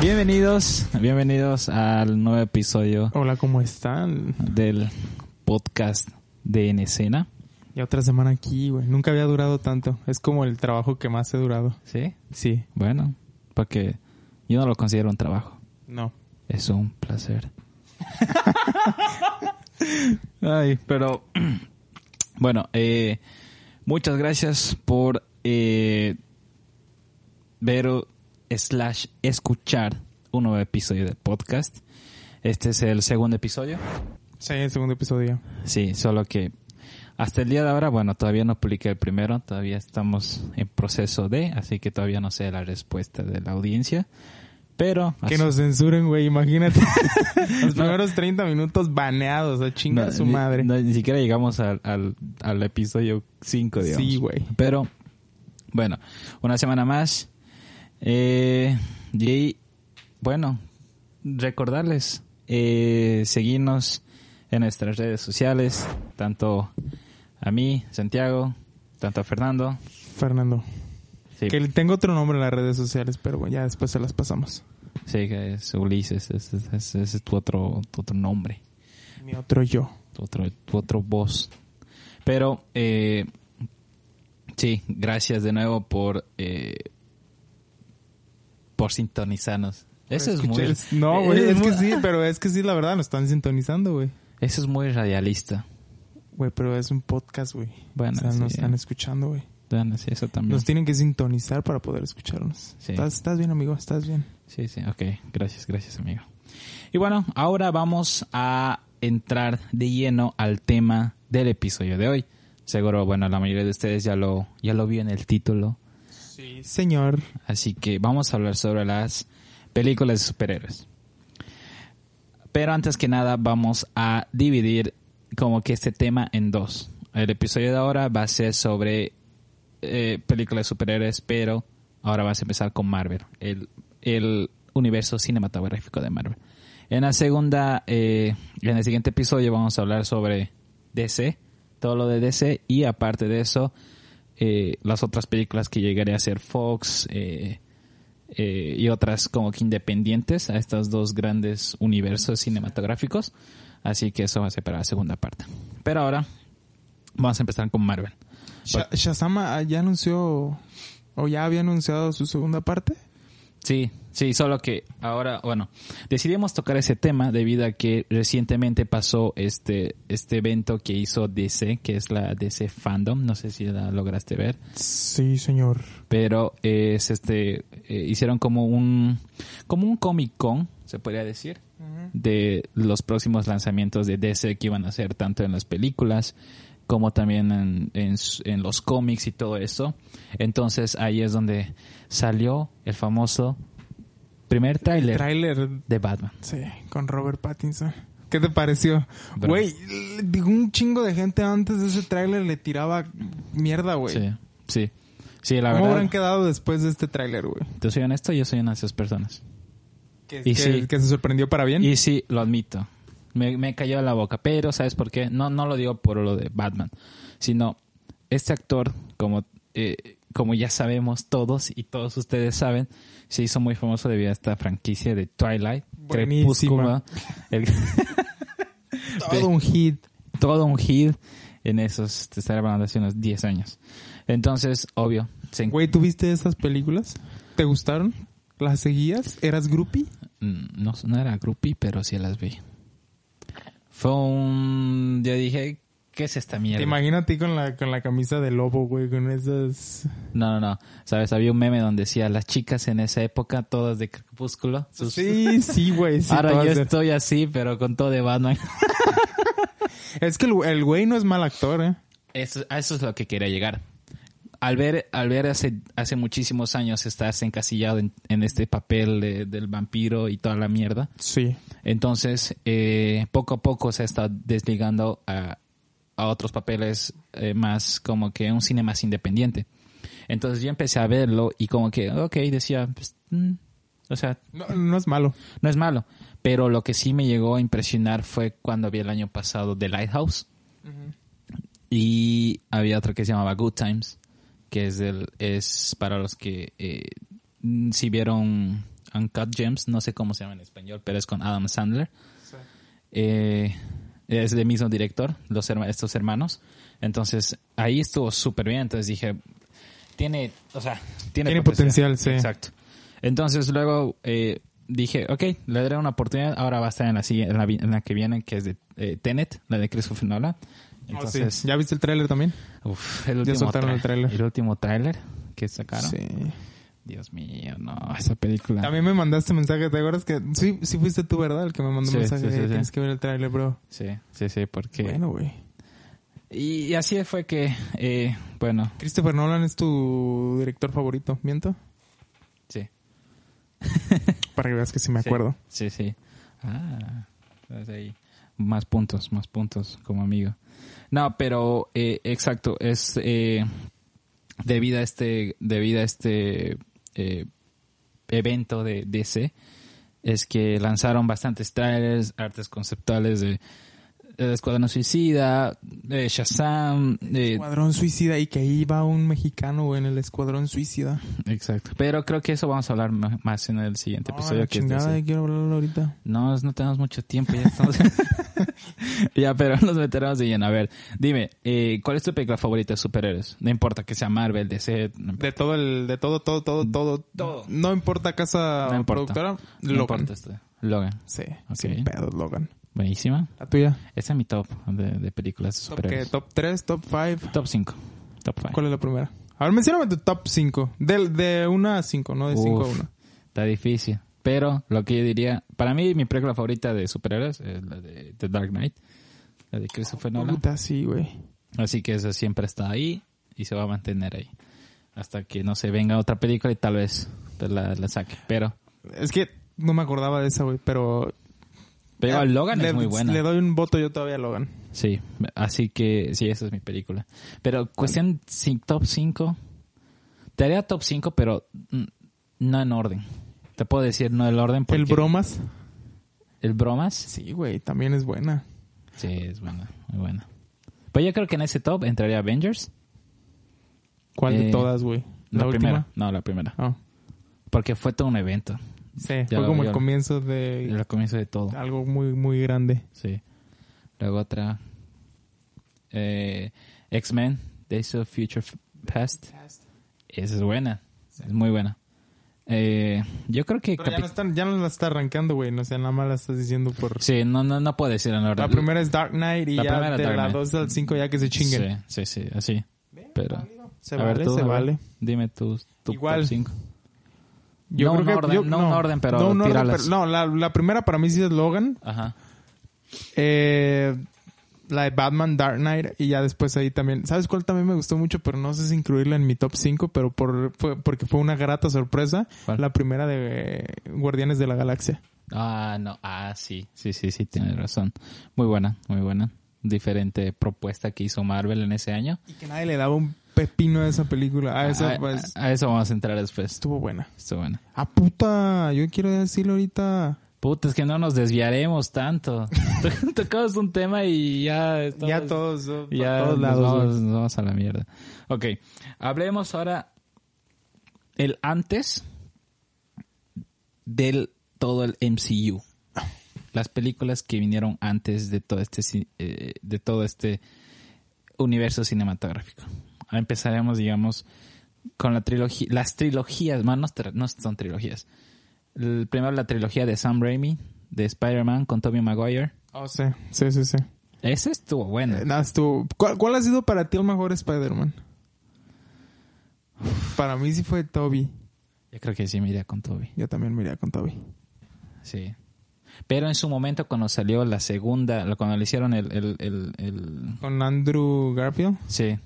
Bienvenidos, bienvenidos al nuevo episodio Hola, ¿cómo están? del podcast de En Escena. Ya otra semana aquí, güey. Nunca había durado tanto. Es como el trabajo que más he durado. ¿Sí? Sí. Bueno, porque yo no lo considero un trabajo. No. Es un placer. Ay, pero bueno, eh, muchas gracias por eh, ver slash escuchar un nuevo episodio del podcast. Este es el segundo episodio. Sí, el segundo episodio. Sí, solo que hasta el día de ahora, bueno, todavía no publiqué el primero, todavía estamos en proceso de, así que todavía no sé la respuesta de la audiencia. Pero Que así- nos censuren, güey. Imagínate. Los primeros 30 minutos baneados. A chinga no, su ni- madre. no, ni siquiera llegamos al, al, al episodio 5, digamos. Sí, güey. Pero, bueno, una semana más. Eh, y, bueno, recordarles, eh, seguirnos en nuestras redes sociales, tanto a mí, Santiago, tanto a Fernando. Fernando. Sí, Que tengo otro nombre en las redes sociales, pero bueno, ya después se las pasamos. sí, que es Ulises, ese es, ese es tu, otro, tu otro nombre. Mi otro yo. tu otro, tu otro voz. Pero, eh, sí, gracias de nuevo por, eh, por sintonizarnos. Eso es muy, No, güey. Es que muy- sí, pero es que sí, la verdad, nos están sintonizando, güey. Eso es muy radialista. Güey, pero es un podcast, güey. Bueno, o sea, nos están escuchando, güey. Bueno, sí, eso también. Nos tienen que sintonizar para poder escucharnos. Sí. ¿Estás, estás bien, amigo? ¿Estás bien? Sí, sí, ok. Gracias, gracias, amigo. Y bueno, ahora vamos a entrar de lleno al tema del episodio de hoy. Seguro, bueno, la mayoría de ustedes ya lo, ya lo vio en el título. Sí. Señor. Así que vamos a hablar sobre las películas de superhéroes. Pero antes que nada vamos a dividir como que este tema en dos. El episodio de ahora va a ser sobre eh, películas de superhéroes, pero ahora vas a empezar con Marvel, el, el universo cinematográfico de Marvel. En la segunda, eh, en el siguiente episodio vamos a hablar sobre DC, todo lo de DC y aparte de eso, eh, las otras películas que llegaré a ser Fox eh, y otras como que independientes a estos dos grandes universos cinematográficos. Así que eso va a ser para la segunda parte. Pero ahora vamos a empezar con Marvel. Sha- Shazam ah, ya anunció o ya había anunciado su segunda parte. Sí, sí, solo que ahora, bueno, decidimos tocar ese tema debido a que recientemente pasó este, este evento que hizo DC, que es la DC Fandom, no sé si la lograste ver. Sí, señor. pero es este eh, hicieron como un como un Comic Con se podría decir de los próximos lanzamientos de DC que iban a hacer tanto en las películas como también en, en en los cómics y todo eso entonces ahí es donde salió el famoso primer tráiler Trailer, de Batman sí, con Robert Pattinson. ¿Qué te pareció? Güey, un chingo de gente antes de ese tráiler le tiraba mierda, güey. sí sí sí la ¿Cómo verdad habrán quedado después de este tráiler, güey? te soy honesto yo soy una de esas personas Que, Y que- sí. que se sorprendió para bien. Y sí, lo admito. Me, me cayó la boca. Pero, ¿sabes por qué? No, no lo digo por lo de Batman. Sino, este actor, como, eh, como ya sabemos todos y todos ustedes saben, se hizo muy famoso debido a esta franquicia de Twilight. Crepúsculo. El- Todo un hit. todo un hit en esos, te estaré hablando hace unos 10 años. Entonces, obvio, se, Güey, ¿tú viste esas películas? ¿Te gustaron? ¿Las seguías? ¿Eras groupie? Mm, no, no era groupie, pero sí las vi. Fue un... Yo dije, ¿qué es esta mierda? Te imagino a ti con la, con la camisa de lobo, güey, con esas... No, no, no. Sabes, había un meme donde decía las chicas en esa época, todas de crepúsculo. sus- Sí, sí, güey. sí, Ahora yo estoy así, pero con todo de Batman. Es que el, el güey no es mal actor, ¿eh? eso, a eso es lo que quería llegar. Al ver, al ver hace, hace muchísimos años estás encasillado en, en este papel de- del vampiro y toda la mierda. Sí. Entonces, eh, poco a poco se está desligando a, a otros papeles eh, más como que un cine más independiente. Entonces yo empecé a verlo y como que, ok, decía, pues, mm, o sea, No, no es malo. no es malo. Pero lo que sí me llegó a impresionar fue cuando vi el año pasado The Lighthouse. Y había otro que se llamaba Good Times, que es del, es para los que eh, si vieron Uncut Gems, no sé cómo se llama en español, pero es con Adam Sandler. Eh, es del mismo director, los herma- estos hermanos. Entonces, ahí estuvo súper bien. Entonces dije, tiene, o sea, tiene, Tiene potencial, sí. Exacto. Entonces luego eh, dije, ok, le daré una oportunidad. Ahora va a estar en la, siguiente- en la, en la que viene, que es de eh, Tenet, la de Christopher Nolan. Oh, sí. Entonces, ¿Ya viste el tráiler también? uf, el Ya último tra- el tráiler. El último tráiler que sacaron. Sí. Dios mío, no, esa película. También me mandaste mensaje, ¿te acuerdas que sí, sí fuiste tú, ¿verdad? El que me mandó Sí, mensaje. sí, sí, "Hey, sí. Tienes que ver el tráiler, bro. Sí, sí, sí, porque... Bueno, güey. Y, y así fue que, eh, bueno, Christopher Nolan es tu director favorito, ¿miento? sí. Para que veas que sí me acuerdo. Sí, sí. Ah, estás ahí. Más puntos, más puntos como amigo. No, pero eh, exacto, es eh, debido a este, debido a este eh, evento de DC, es que lanzaron bastantes trailers, artes conceptuales de, de Escuadrón Suicida, de Shazam, de, Escuadrón Suicida y que ahí va un mexicano, en el Escuadrón Suicida. exacto. Pero creo que eso vamos a hablar más en el siguiente No, episodio. la que chingada, quiero hablarlo ahorita. No, no tenemos mucho tiempo, ya estamos. ya, pero nos meteremos de lleno. A ver, dime, eh, ¿cuál es tu película favorita de superhéroes? No importa que sea Marvel, DC, no. De todo el, de todo, todo, todo, todo. Todo. No importa casa No importa. productora. No Logan. importa esto. Logan, Sí, Ok. sin pedos, Logan. buenísima. La tuya. Esa es mi top de, de películas de Top, ¿qué? superhéroes. top 3, top 5. Top 5. Top 5. ¿Cuál es la primera? A ver, mencióname tu top 5. De, de 1 a 5, no de 5 a 1. Está difícil. Pero lo que yo diría, para mí mi película favorita de superhéroes es la de The Dark Knight, la de Christopher Nolan. Puta, sí, güey. Así que esa siempre está ahí y se va a mantener ahí. Hasta que no se venga otra película y tal vez la, la saque. Pero, Es que no me acordaba de esa, güey, pero... pero Eh, Logan le- es muy buena. Le doy un voto yo todavía a Logan. Sí, así que sí, esa es mi película. Pero cuestión sí, top 5. Te haría top 5, pero no en orden. Te puedo decir no el orden porque... ¿El Bromas? ¿El bromas? Sí, güey, también es buena. Sí, es buena, muy buena. Pues yo creo que en ese top entraría Avengers. ¿Cuál Eh, de todas, güey? La, ¿La, primera. última? No, la primera. Ah, Porque fue todo un evento. sí, Ya fue como el comienzo de el comienzo de todo. algo muy, muy grande. Sí. Luego otra. Eh, X-Men, Days of Future Past. Esa es buena. Es muy buena. Eh, yo creo que... Pero ya no, están, ya no la está arrancando, güey. No sé, nada más la estás diciendo por... Sí, no, no, no puedo decir en orden. La primera es Dark Knight y La ya de Dark la Knight. 2 al 5 ya que se chinguen. Sí, sí, sí, así. Pero... Se a ver, vale, tú, se ver, vale. Dime tu, tu Igual. top 5. Yo No creo un que orden, yo- no un orden, pero no, un orden, pero- no, la, la primera para mí sí es Logan. Ajá. Eh, la de Batman Dark Knight y ya después ahí también. ¿Sabes cuál también me gustó mucho? Pero no sé si incluirla en mi top 5, pero por, fue, porque fue una grata sorpresa. ¿Cuál? La primera de eh, Guardianes de la Galaxia. Ah, no. Ah, sí. Sí, sí, sí, tienes razón. Muy buena, muy buena. Diferente propuesta que hizo Marvel en ese año. Y que nadie le daba un pepino a esa película. A esa, a, pues, a eso vamos a entrar después. estuvo buena. Estuvo buena. Ah, puta, yo quiero decirlo ahorita. Puta, es que no nos desviaremos tanto. Tocamos un tema y ya estamos- ya todos, ya todos nos lados. vamos, nos vamos a la mierda. Ok, hablemos ahora el antes del todo el MCU. Las películas que vinieron antes de todo este eh, de todo este universo cinematográfico. Ahora empezaremos, digamos, con la trilogía, las trilogías, más no son trilogías. El, primero la trilogía de Sam Raimi, de Spider-Man con Tobey Maguire. Oh, sí, sí, sí, sí. Ese estuvo bueno. Eh, nada, estuvo- ¿Cuál, cuál ha sido para ti el mejor Spider-Man? Para mí sí fue Toby. Yo creo que sí me iría con Toby. Yo también me iría con Toby. Sí. Pero en su momento, cuando salió la segunda, cuando le hicieron el, el, el, el- Con Andrew Garfield. Sí.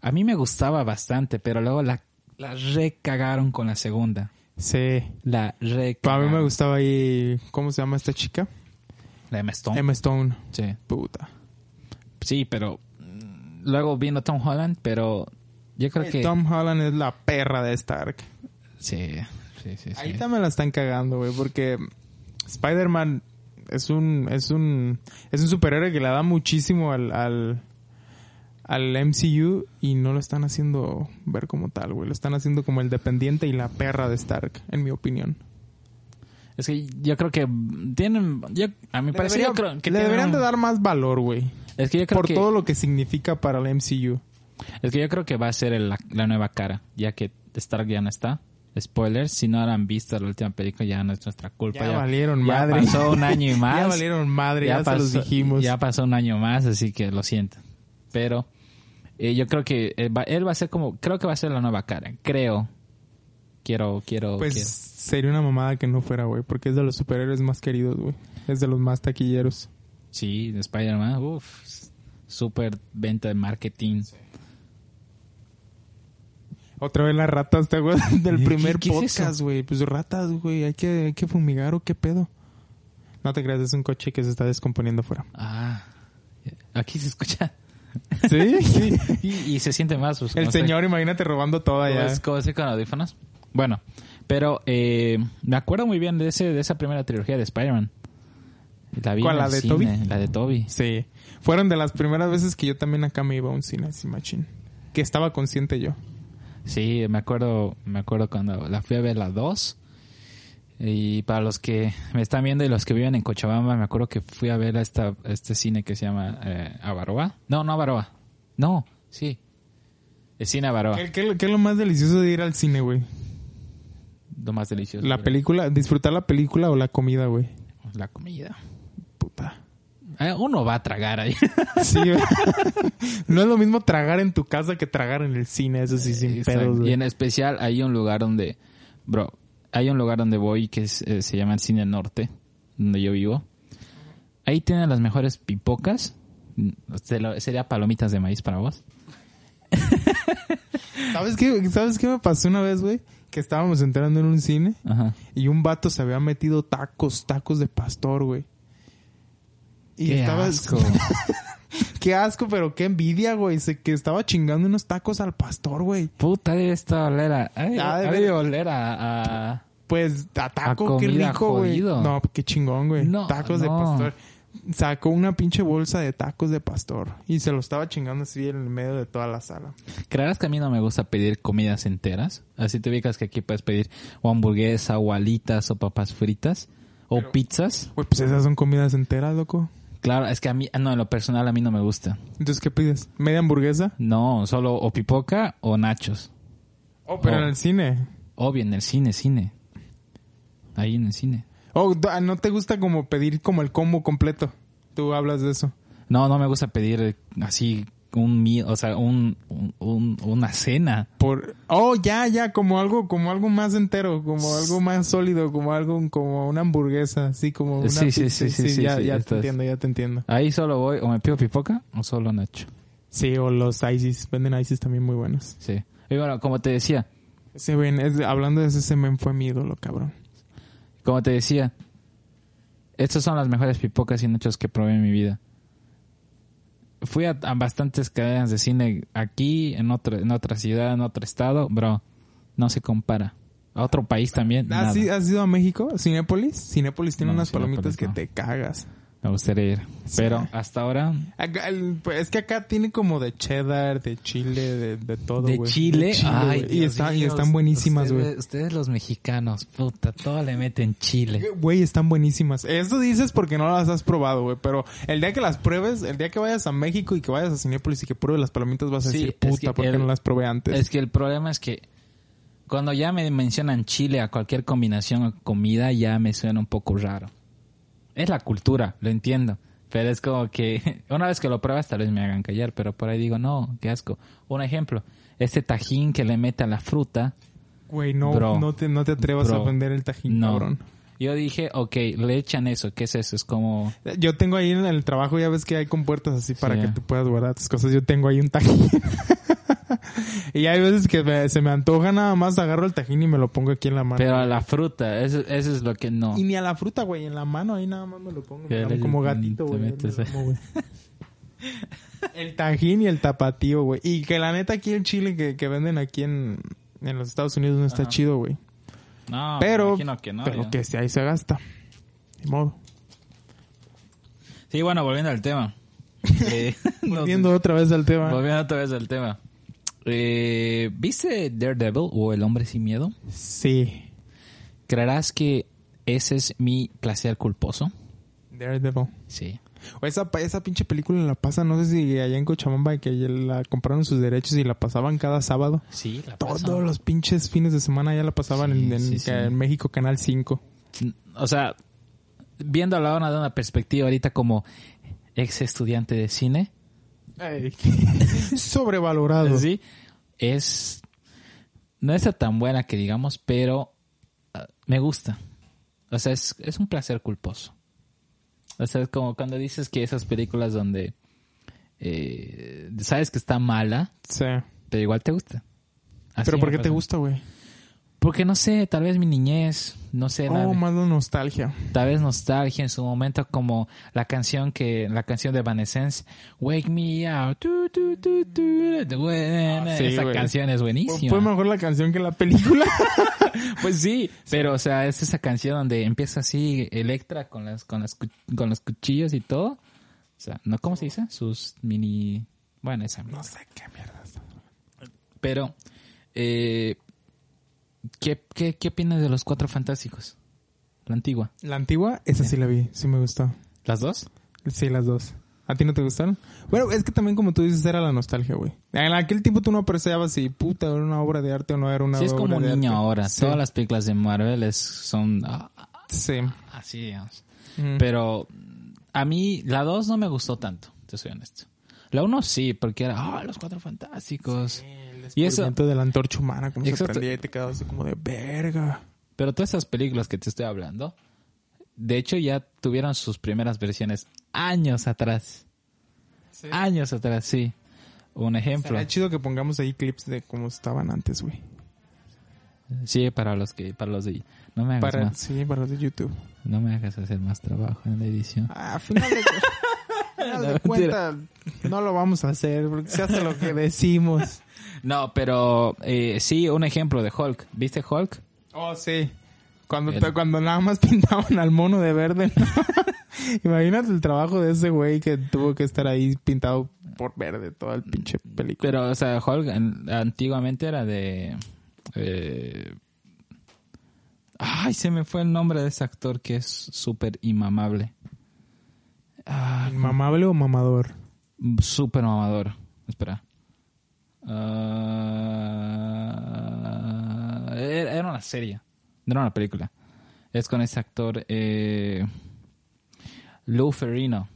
A mí me gustaba bastante, pero luego la, la recagaron con la segunda. Sí. La Para recagaron. mí me gustaba ahí. ¿Cómo se llama esta chica? La Emma Stone. Emma Stone. Sí. Puta. Sí, pero mm, luego vino Tom Holland, pero yo creo que... Tom Holland es la perra de Stark. Sí, sí, sí. sí. Ahí también la están cagando, güey, porque Spider-Man es un, es un, es un superhéroe que le da muchísimo al, al, al MCU y no lo están haciendo ver como tal, güey. Lo están haciendo como el dependiente y la perra de Stark, en mi opinión. Es que yo creo que tienen... Yo, a mi parecer, yo creo que le deberían un- de dar más valor, güey. Es que yo creo Por que... todo lo que significa para el MCU. Es que yo creo que va a ser el- la, la nueva cara, ya que Stark ya no está. Spoilers, si no han visto la última película ya no es nuestra culpa. Ya valieron ya madre. pasó un año y más. Ya valieron madre, ya, se los dijimos. Ya pasó un año más, así que lo siento. Pero eh, yo creo que él va, él va a ser como, creo que va a ser la nueva cara. Creo. Quiero, quiero. Pues quiero. sería una mamada que no fuera, güey, porque es de los superhéroes más queridos, güey. Es de los más taquilleros. Sí, de Spider-Man, uff, super venta de marketing. Otra vez las ratas, ¿te acuerdas del ¿Qué- primer qué podcast, güey? Pues ratas, güey, hay que, hay que fumigar o qué pedo. No te creas, es un coche que se está descomponiendo afuera. Ah, aquí se escucha. ¿Sí? sí. Y, y se siente más. pues, El como se- señor, imagínate robando todo allá. ¿Cómo es- cómo es con audífonos? Bueno, pero eh, me acuerdo muy bien de ese de esa primera trilogía de Spider-Man. La vi ¿Cuál, en la de cine, Tobey? La de Toby. Sí. Fueron de las primeras veces que yo también acá me iba a un cine así machín. Que estaba consciente yo. Sí, me acuerdo, me acuerdo cuando la fui a ver la 2. Y para los que me están viendo y los que viven en Cochabamba, me acuerdo que fui a ver a esta, a este cine que se llama eh, Avaroa. No, no Avaroa. No, sí. El cine Avaroa. ¿Qué, qué- qué es lo más delicioso de ir al cine, güey? Lo más delicioso. La película, disfrutar la película o la comida, güey. La comida. Puta. Eh, Uno va a tragar ahí. Sí, güey. no es lo mismo tragar en tu casa que tragar en el cine, eso sí, sin Exacto. pedos, Y güey. en especial hay un lugar donde, bro, hay un lugar donde voy que es, eh, se llama el Cine Norte, donde yo vivo. Ahí tienen las mejores pipocas. Sería palomitas de maíz para vos. ¿Sabes qué, ¿Sabes qué me pasó una vez, güey? Que estábamos entrando en un cine Ajá. y un vato se había metido tacos, tacos de pastor, güey. Y Qué estaba- asco. qué asco, pero qué envidia, güey. Se, que estaba chingando unos tacos al pastor, güey. Puta, debe estar oler a... ay, Ha de ha de ver- oler a... a- Pues a taco, A qué rico, güey. No, qué chingón, güey. No, tacos de pastor. Sacó una pinche bolsa de tacos de pastor y se lo estaba chingando así en el medio de toda la sala. ¿Creerás que a mí no me gusta pedir comidas enteras? Así te ubicas que aquí puedes pedir o hamburguesa, o alitas, o papas fritas, o pizzas. Güey, pues esas son comidas enteras, loco. Claro, es que a mí, no, en lo personal a mí no me gusta. Entonces, ¿qué pides? ¿Media hamburguesa? No, solo o pipoca o nachos. Oh, pero en el cine. Obvio, en el cine, cine. Ahí en el cine. Oh, da- ¿no te gusta como pedir como el combo completo? Tú hablas de eso. No, no me gusta pedir así un o sea, un, un- un- una cena. Por Oh, ya, ya, como algo como algo más entero, como algo más sólido, como algo como una hamburguesa, así como una Sí, sí, pizza. sí, sí, sí, ya, sí, ya esto te entiendo, ya te entiendo. Ahí solo voy, o me pido pipoca o solo nacho. Sí, o los ISIS, venden ISIS también muy buenos. Sí. Y bueno, como te decía, Ese es- hablando de ese semen fue mi ídolo, cabrón. como te decía, estas son las mejores pipocas y nachos que probé en mi vida. Fui a, a bastantes cadenas de cine aquí, en otro, en otra ciudad, en otro estado, bro, no se compara. A otro país también. nada. ¿Has, i- has ido a México? ¿Cinépolis? Cinépolis tiene No, unas palomitas que te cagas. Me gustaría ir. Pero hasta ahora, Acá, el- pues, es que acá tiene como de cheddar, de chile, de, de todo, de güey. Chile, De chile, ay, y, están, y están buenísimas, güey. ustedes, ustedes los mexicanos, puta, todo le meten chile. Güey, están buenísimas. Eso dices porque no las has probado, güey. Pero el día que las pruebes, el día que vayas a México y que vayas a Cinépolis y que pruebes las palomitas, vas a Sí, decir, puta, ¿por qué no las probé antes? Es que el problema es que cuando ya me mencionan chile a cualquier combinación o comida, ya me suena un poco raro. Es la cultura, lo entiendo. Pero es como que una vez que lo pruebas tal vez me hagan callar, pero por ahí digo, no, qué asco. Un ejemplo, este tajín que le mete a la fruta, Güey, no, Bro. no, te, no te atrevas Bro. a vender el tajín, no. cabrón. Yo dije, ok, le echan eso. ¿Qué es eso? Es como... Yo tengo ahí en el trabajo, ya ves que hay compuertas así para Sí. que tú puedas guardar tus cosas. Yo tengo ahí un tajín. y hay veces que me- se me antoja nada más, agarro el tajín y me lo pongo aquí en la mano. Pero a la fruta, eso, eso es lo que no. Y ni a la fruta, güey, en la mano ahí nada más me lo pongo. Me como gatito, güey. el tajín y el tapatío, güey. Y que la neta aquí el chile que, que venden aquí en, en los Estados Unidos no está Ajá. chido, güey. No, Pero, me que no. pero ya. que si ahí se gasta. Ni modo. Sí, bueno, volviendo al tema. Eh, no- Volviendo otra vez al tema. volviendo otra vez al tema. Eh, ¿Viste Daredevil o El Hombre Sin Miedo? Sí. ¿Creerás que ese es mi placer culposo? Daredevil. Sí. O esa, esa pinche película la pasan, no sé si allá en Cochabamba que la compraron sus derechos y la pasaban cada sábado. Sí, la Todos los pinches fines de semana ya la pasaban Sí, en, en- sí, sí. en México Canal 5. O sea, viendo la de una perspectiva ahorita como ex estudiante de cine, Sobrevalorado. sí, es no está tan buena que digamos, pero ah, me gusta. O sea, es, es un placer culposo. O sea, es como cuando dices que esas películas donde eh, sabes que está mala, Sí. pero igual te gusta. Así Pero ¿por qué te gusta, güey? Porque no sé, tal vez mi niñez, no sé, la Oh, de- más de nostalgia. tal vez nostalgia en su momento como la canción que la canción de Evanescence Wake Me Up tu, tu, tu. Ah, sí, esa güey. canción es buenísima Fue mejor la canción que la película. pues sí pero o sea es esa canción donde empieza así Electra con las con las con los cuchillos y todo o sea no cómo se dice sus mini bueno esa no sé qué mierda. pero eh, ¿qué, qué, ¿qué opinas de los cuatro fantásticos? La antigua. La antigua, esa sí la vi. Sí me gustó. ¿Las dos? Sí, las dos. ¿A ti no te gustaron? Bueno, es que también como tú dices, era la nostalgia, güey. En aquel tiempo tú no apreciabas si puta era una obra de arte o no era una Sí, es obra como de niño arte. ahora. Sí. Todas las películas de Marvel es, son ah, Sí. así, digamos. Mm. Pero a mí la 2 no me gustó tanto, te soy honesto. La 1 sí, porque era, ah, los cuatro fantásticos. Y Y eso- de la antorcha humana, como se Exacto. prendía y te quedabas así como de verga. Pero todas esas películas que te estoy hablando, de hecho ya tuvieron sus primeras versiones años atrás. Años atrás, sí. Un ejemplo. Sería chido que pongamos ahí clips de cómo estaban antes, güey. Sí, para los que, para los de, no me hagas Para, más, sí, para los de YouTube. no me hagas hacer más trabajo en la edición. Ah, a final de, final de No, cuentas, no lo vamos a hacer, porque se hace lo que decimos. No, pero eh, sí, un ejemplo de Hulk. ¿Viste Hulk? Oh, sí. Cuando, cuando nada más pintaban al mono de verde. ¿no? Imagínate el trabajo de ese güey que tuvo que estar ahí pintado por verde toda el pinche película. Pero, o sea, Hulk en- antiguamente era de... eh, Ay, se me fue el nombre de ese actor que es súper inmamable. Ah, ¿Mamable o mamador? súper mamador. Espera. Ah, era una serie. No era una película. Es con ese actor... Eh, Lou Ferrino.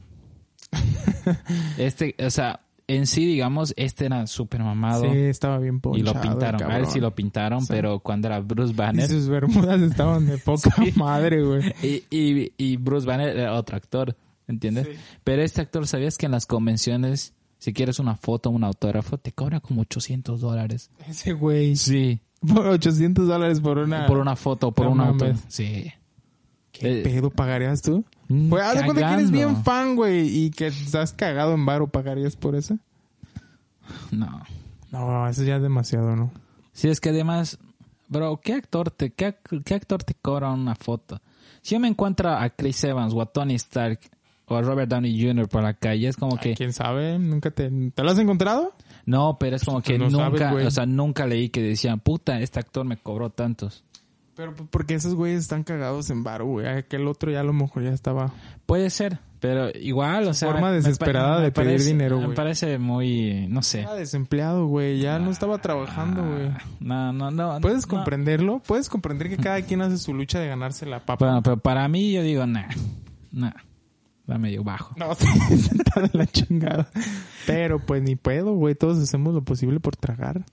este, o sea, en sí, digamos, este era súper mamado. Sí, estaba bien y ponchado. lo pintaron. A él cabrón. sí lo pintaron, Sí. pero cuando era Bruce Y Banner. sus bermudas estaban de poca Sí. madre, güey. Y, y, y Bruce Banner era otro actor, ¿entiendes? Sí. Pero este actor, ¿sabías que en las convenciones, si quieres una foto, un autógrafo, te cobra como 800 dólares? Ese güey. Sí. Por 800 dólares por una... Por una foto, por No un auto. mames. Sí. ¿Qué Eh, pedo pagarías tú? mm, Pues haz de cuenta que eres bien fan, güey, y que estás cagado en varo, ¿pagarías por eso? No. No, eso ya es demasiado, ¿no? Sí, es que además, bro, ¿qué actor te, qué, qué actor te cobra una foto? Si yo me encuentro a Chris Evans o a Tony Stark o a Robert Downey Jr. por la calle, es como que... ¿Quién sabe? ¿Nunca te... ¿Te lo has encontrado? No, pero es como que no nunca, o sea, nunca leí que decían, puta, este actor me cobró tantos. Pero p- porque esos güeyes están cagados en varo, güey. Aquel otro ya a lo mejor ya estaba... Puede ser, pero igual, o sea... forma me- me desesperada me de pedir parece- dinero, Me güey. parece muy, no sé. Estaba desempleado, güey. Ya no estaba trabajando, güey. No, no, no. ¿Puedes no. comprenderlo? ¿Puedes comprender que cada quien hace su lucha de ganarse la papa? Bueno, pero para mí yo digo, nah, nah, va medio bajo. No, está de la chingada. Pero pues ni puedo, güey. Todos hacemos lo posible por tragar.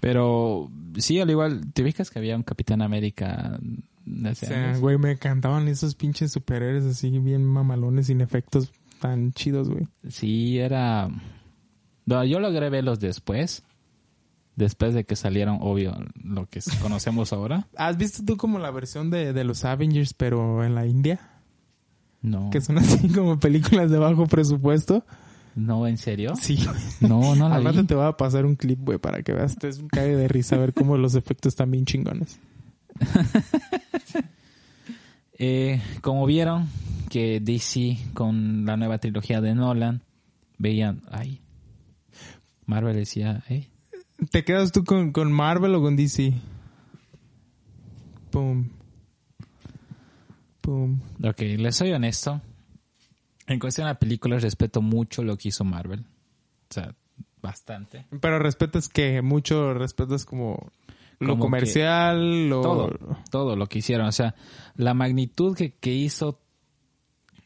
Pero sí, al igual, ¿te fijas que había un Capitán América de hace O sea, años. güey, me encantaban esos pinches superhéroes así bien mamalones sin efectos tan chidos, güey. Sí, era... No, yo logré verlos después. Después de que salieron, obvio, lo que conocemos ahora. ¿Has visto tú como la versión de, de los Avengers, pero en la India? No. Que son así como películas de bajo presupuesto. No, ¿en serio? Sí. No, no la Al rato vi. te voy a pasar un clip, güey, para que veas. Te es un cague de risa ver cómo los efectos están bien chingones. Eh, como vieron que DC con la nueva trilogía de Nolan veían, ay, Marvel decía, ¿Te quedas tú con, con Marvel o con DC? Pum. Pum. ok, les soy honesto. En cuestión de películas respeto mucho lo que hizo Marvel. O sea, bastante. Pero respetas que mucho respetas como lo Como comercial, lo... Todo, todo lo que hicieron. O sea, la magnitud que, que hizo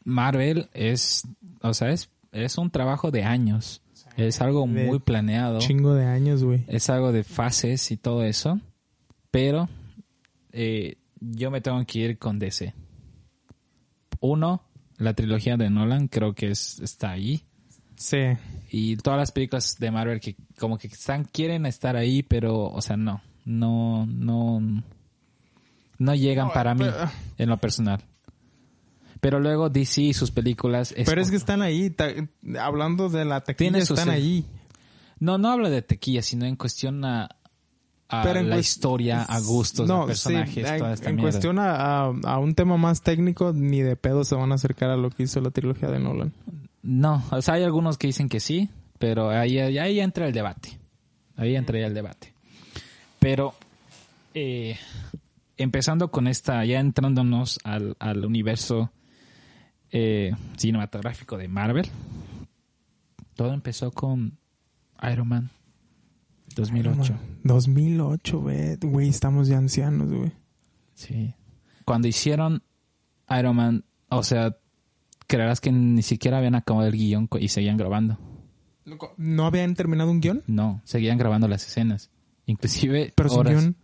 Marvel es, o sea, es, es un trabajo de años. Es algo muy planeado. Chingo de años, güey. es algo de fases y todo eso, pero eh, yo me tengo que ir con DC. Uno, la trilogía de Nolan creo que es, está ahí. Sí. Y todas las películas de Marvel que como que están, quieren estar ahí, pero, o sea, no, no, no, no llegan No, para mí pero- en lo personal. Pero luego DC y sus películas... Pero es que están ahí. hablando de la su están allí. No, no hablo de tequilla, sino en cuestión a, a Pero en la historia, a gustos, no, a personajes, sí, en, toda esta en mierda. cuestión a, a- a un tema más técnico, ni de pedo se van a acercar a lo que hizo la trilogía de Nolan. No, o sea, hay algunos que dicen que sí, pero ahí, ahí entra el debate. Ahí entra ya el debate. Pero, eh, empezando con esta, ya entrándonos al, al universo eh, cinematográfico de Marvel, todo empezó con Iron Man 2008. 2008, güey. Estamos ya ancianos, güey. Sí. Cuando hicieron Iron Man, o sea, creerás que ni siquiera habían acabado el guion y seguían grabando. ¿No habían terminado un guion? No, seguían grabando las escenas. Inclusive ¿Pero sin guion?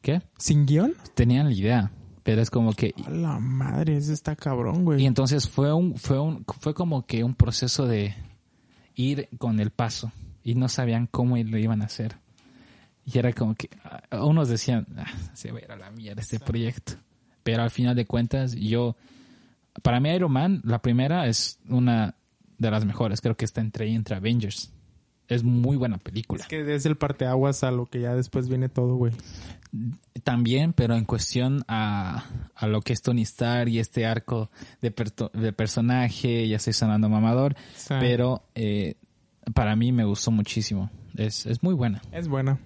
¿Qué? ¿Sin guion? Tenían la idea, pero es como que A la madre, ese está cabrón, güey. y entonces fue un fue un fue como que un proceso de ir con el paso y no sabían cómo lo iban a hacer. Y era como que ah, unos decían, "Ah, se va a ir a la mierda este proyecto. Pero al final de cuentas yo para mí Iron Man la primera es una de las mejores, creo que está entre entre Avengers. Es muy buena película. Es que es el parteaguas a lo que ya después viene todo, güey. También, pero en cuestión a, a lo que es Tony Stark y este arco de, perto- de personaje, ya estoy sonando mamador, Sí. pero eh, para mí me gustó muchísimo. Es, es muy buena. Es buena.